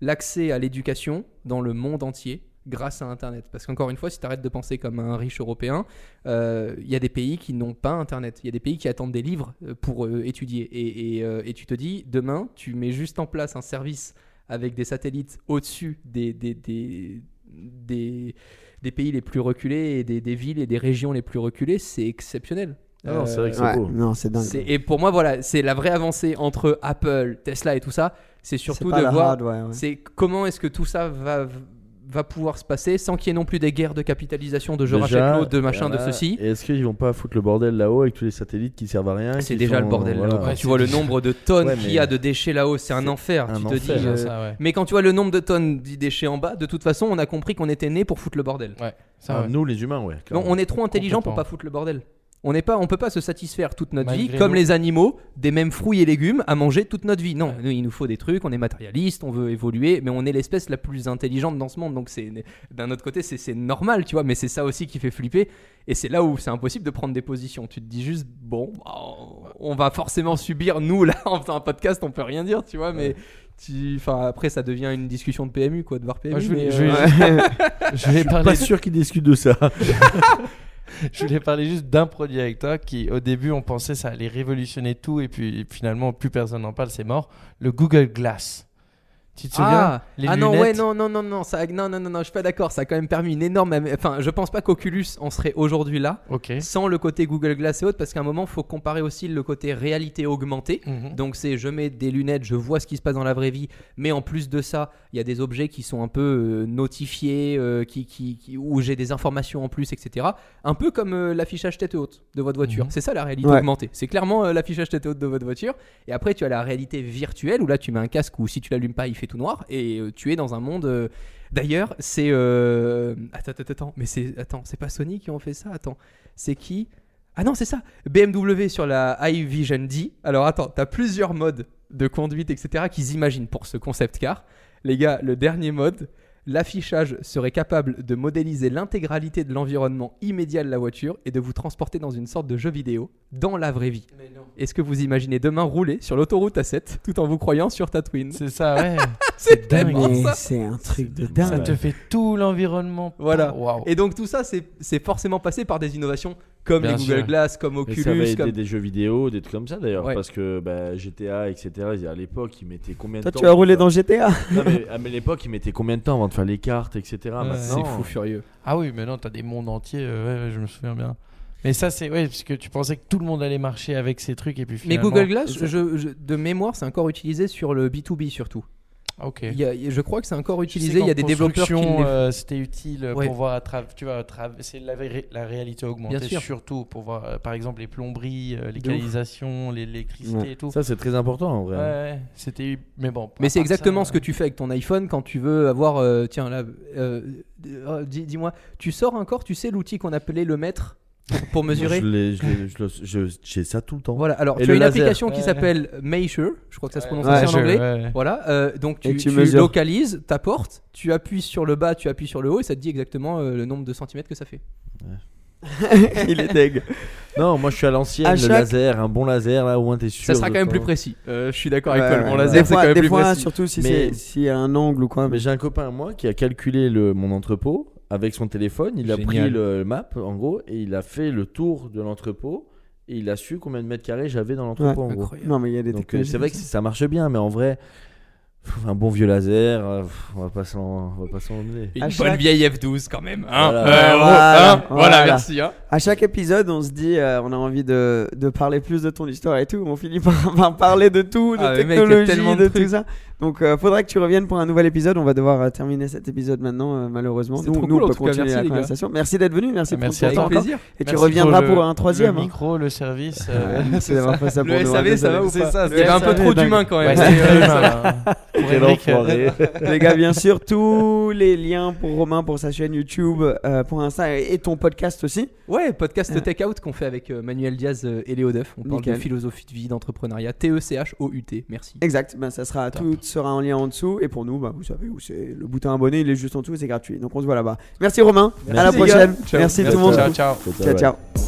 L'accès à l'éducation dans le monde entier grâce à Internet. Parce qu'encore une fois, si tu arrêtes de penser comme un riche européen, euh, il y a des pays qui n'ont pas Internet. Il y a des pays qui attendent des livres euh, pour euh, étudier. Et, et, euh, et tu te dis, demain, tu mets juste en place un service avec des satellites au-dessus des, des, des, des, des pays les plus reculés et des, des villes et des régions les plus reculées. C'est exceptionnel. Ah non, c'est vrai que c'est Ouais, beau. non, c'est dingue. C'est- Et pour moi, voilà, c'est la vraie avancée entre Apple, Tesla et tout ça. C'est surtout de voir hard, ouais, ouais. c'est comment est-ce que tout ça va, va pouvoir se passer sans qu'il y ait non plus des guerres de capitalisation de je Déjà, rachète l'autre, de machin, de ceci. Et est-ce qu'ils vont pas foutre le bordel là-haut avec tous les satellites qui servent à rien C'est déjà sont- le bordel voilà. là-haut. Quand Ouais, tu vois le nombre de tonnes Ouais, qu'il y a de déchets là-haut, c'est un enfer. un tu te enfer. dis. Déjà euh, ça, ouais. Mais quand tu vois le nombre de tonnes de déchets en bas, de toute façon, on a compris qu'on était né pour foutre le bordel. Ouais, ça, Ah, ouais. Nous, les humains, ouais. On est trop intelligent pour pas foutre le bordel. On n'est pas, on peut pas se satisfaire toute notre vie comme nous. les animaux, des mêmes fruits et légumes à manger toute notre vie. Non, nous, il nous faut des trucs, on est matérialiste, on veut évoluer, mais on est l'espèce la plus intelligente dans ce monde. Donc c'est d'un autre côté, c'est c'est normal, tu vois. Mais c'est ça aussi qui fait flipper. Et c'est là où c'est impossible de prendre des positions. Tu te dis juste bon, on va forcément subir nous là en faisant un podcast, on peut rien dire, tu vois. Mais tu- enfin après ça devient une discussion de PMU quoi, de voir PMU. Moi, je mais, je euh, Je Pas parler sûr qu'ils discutent de ça. Je voulais parler juste d'un produit avec toi qui, au début, on pensait ça allait révolutionner tout et puis finalement, plus personne n'en parle, c'est mort. Le Google Glass. Tu te souviens Ah, Les ah non, lunettes ouais, non, non, non, non, ça, non, non, non, non, je suis pas d'accord. Ça a quand même permis une énorme. Enfin, je pense pas qu'Oculus en serait aujourd'hui là Ok. sans le côté Google Glass et autres, parce qu'à un moment, faut comparer aussi le côté réalité augmentée. Mhm. Donc c'est je mets des lunettes, je vois ce qui se passe dans la vraie vie, mais en plus de ça, il y a des objets qui sont un peu euh, notifiés, euh, qui, qui, qui- où j'ai des informations en plus, etc. Un peu comme euh, l'affichage tête haute de votre voiture. Mhm. C'est ça la réalité Ouais. augmentée. C'est clairement euh, l'affichage tête haute de votre voiture. Et après tu as la réalité virtuelle où là tu mets un casque où si tu l'allumes pas il fait tout noir et euh, tu es dans un monde. euh, D'ailleurs c'est euh, attends attends attends mais c'est attends c'est pas Sony qui ont fait ça attends c'est qui? Ah non, c'est ça. BMW sur la iVision D. Alors attends, t'as plusieurs modes de conduite, etc. qu'ils imaginent pour ce concept car. Les gars, le dernier mode, l'affichage serait capable de modéliser l'intégralité de l'environnement immédiat de la voiture et de vous transporter dans une sorte de jeu vidéo dans la vraie vie. Est-ce que vous imaginez demain rouler sur l'autoroute A7 tout en vous croyant sur Tatooine C'est ça, ouais. C'est dingue. ça. c'est un truc de ça dingue. te fait tout l'environnement. Voilà. Et donc tout ça, c'est c'est forcément passé par des innovations comme Bien les Google sûr. Glass, comme Mais Oculus, ça va aider comme... des jeux vidéo, des trucs comme ça d'ailleurs. Ouais. Parce que bah, GTA, etc., à l'époque, ils mettaient combien de Toi, temps tu as roulé dans GTA Non, mais à l'époque, ils mettaient combien de temps avant de faire les cartes, etc. C'est fou furieux. Ah oui, mais non, t'as des mondes entiers. euh, ouais, ouais, je me souviens bien. Mais ça, c'est. Ouais, parce que tu pensais que tout le monde allait marcher avec ces trucs et puis Mais finalement. Google Glass, je- je- de mémoire, c'est encore utilisé sur le B2B surtout. Ok. Il y a- je crois que c'est encore utilisé. Il y a des développeurs qui euh, c'était utile Ouais. pour voir à travers. Tu vois, à travers- c'est la, ré- la réalité augmentée Bien sûr. surtout pour voir, euh, par exemple, les plomberies, euh, les De ouf. canalisations, les- l'électricité Ouais. et tout. ça c'est très important en vrai. Ouais, c'était. Mais bon. Mais c'est exactement ça, ce que tu fais avec ton iPhone quand tu veux avoir. euh, tiens, là, euh, euh, dis- dis-moi, tu sors encore, tu sais, l'outil qu'on appelait le mètre pour mesurer J'ai ça tout le temps. Voilà, alors Et tu as une laser. application qui Ouais. s'appelle Measure, je crois que ça se prononce Ouais, en anglais. ouais, ouais. Voilà, euh, donc tu, localises ta porte, tu appuies sur le bas, tu appuies sur le haut et ça te dit exactement euh, le nombre de centimètres que ça fait. Il est deg. Non, moi je suis à l'ancienne, le laser, un bon laser là au moins t'es sûr. Ça sera quand même plus précis. Euh, je suis d'accord avec toi, le ouais, bon ouais. laser c'est quand même des plus fois, précis. surtout si c'est- s'il y a un angle ou quoi. Mais j'ai un copain à moi qui a calculé le, mon entrepôt avec son téléphone. Il a Génial. pris le map en gros et il a fait le tour de l'entrepôt et il a su combien de mètres carrés j'avais dans l'entrepôt en gros. Incroyable. Non, mais il y a des Donc euh, c'est vrai que ça. marche bien, mais en vrai, un bon vieux laser, euh, on va pas s'en on va pas s'en emmener. Une À bonne chaque- vieille F12 quand même. Hein Voilà. Euh, voilà, hein voilà, voilà. merci. Hein. À chaque épisode, on se dit, euh, on a envie de, de parler plus de ton histoire et tout. On finit par, par parler de tout, de Ah, mec, technologie, de, de tout ça. Donc, euh, faudrait que tu reviennes pour un nouvel épisode. On va devoir euh, terminer cet épisode maintenant, euh, malheureusement. Nous, trop nous, cool, on en peut tout cas. continuer Merci, la les gars. conversation. Merci d'être venu. Merci, merci pour ton Avec temps plaisir. Et tu Merci reviendras le- pour un troisième. Le micro, le service. Ouais, euh, Merci d'avoir fait ça pour Le nous. SAV, ça va ou C'est pas ça, Il y avait un peu trop dingue. d'humains quand Ouais, même. c'est très euh, humain, là. Pour Quel Eric, euh, enfoiré. Les gars, bien sûr, tous les liens pour Romain, pour sa chaîne YouTube, euh, pour Insta et et ton podcast aussi. Ouais, podcast. Take Out qu'on fait avec euh, Manuel Diaz euh, et Léo Duff. On parle Nickel. de philosophie de vie, d'entrepreneuriat. E T-E-C-H-O-U-T. Merci. Exact, ben ça sera tout sera en lien en dessous et pour nous, bah, vous savez où c'est le bouton abonné, il est juste en dessous, c'est gratuit. Donc on se voit là-bas. Merci Romain, à la Merci, prochaine. Ciao. Merci tout Merci. le monde. Ciao, ciao. Ciao ciao.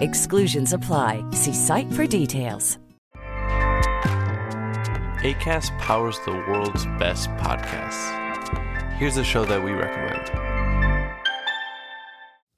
Exclusions apply. See site for details. ACAST powers the world's best podcasts. Here's a show that we recommend.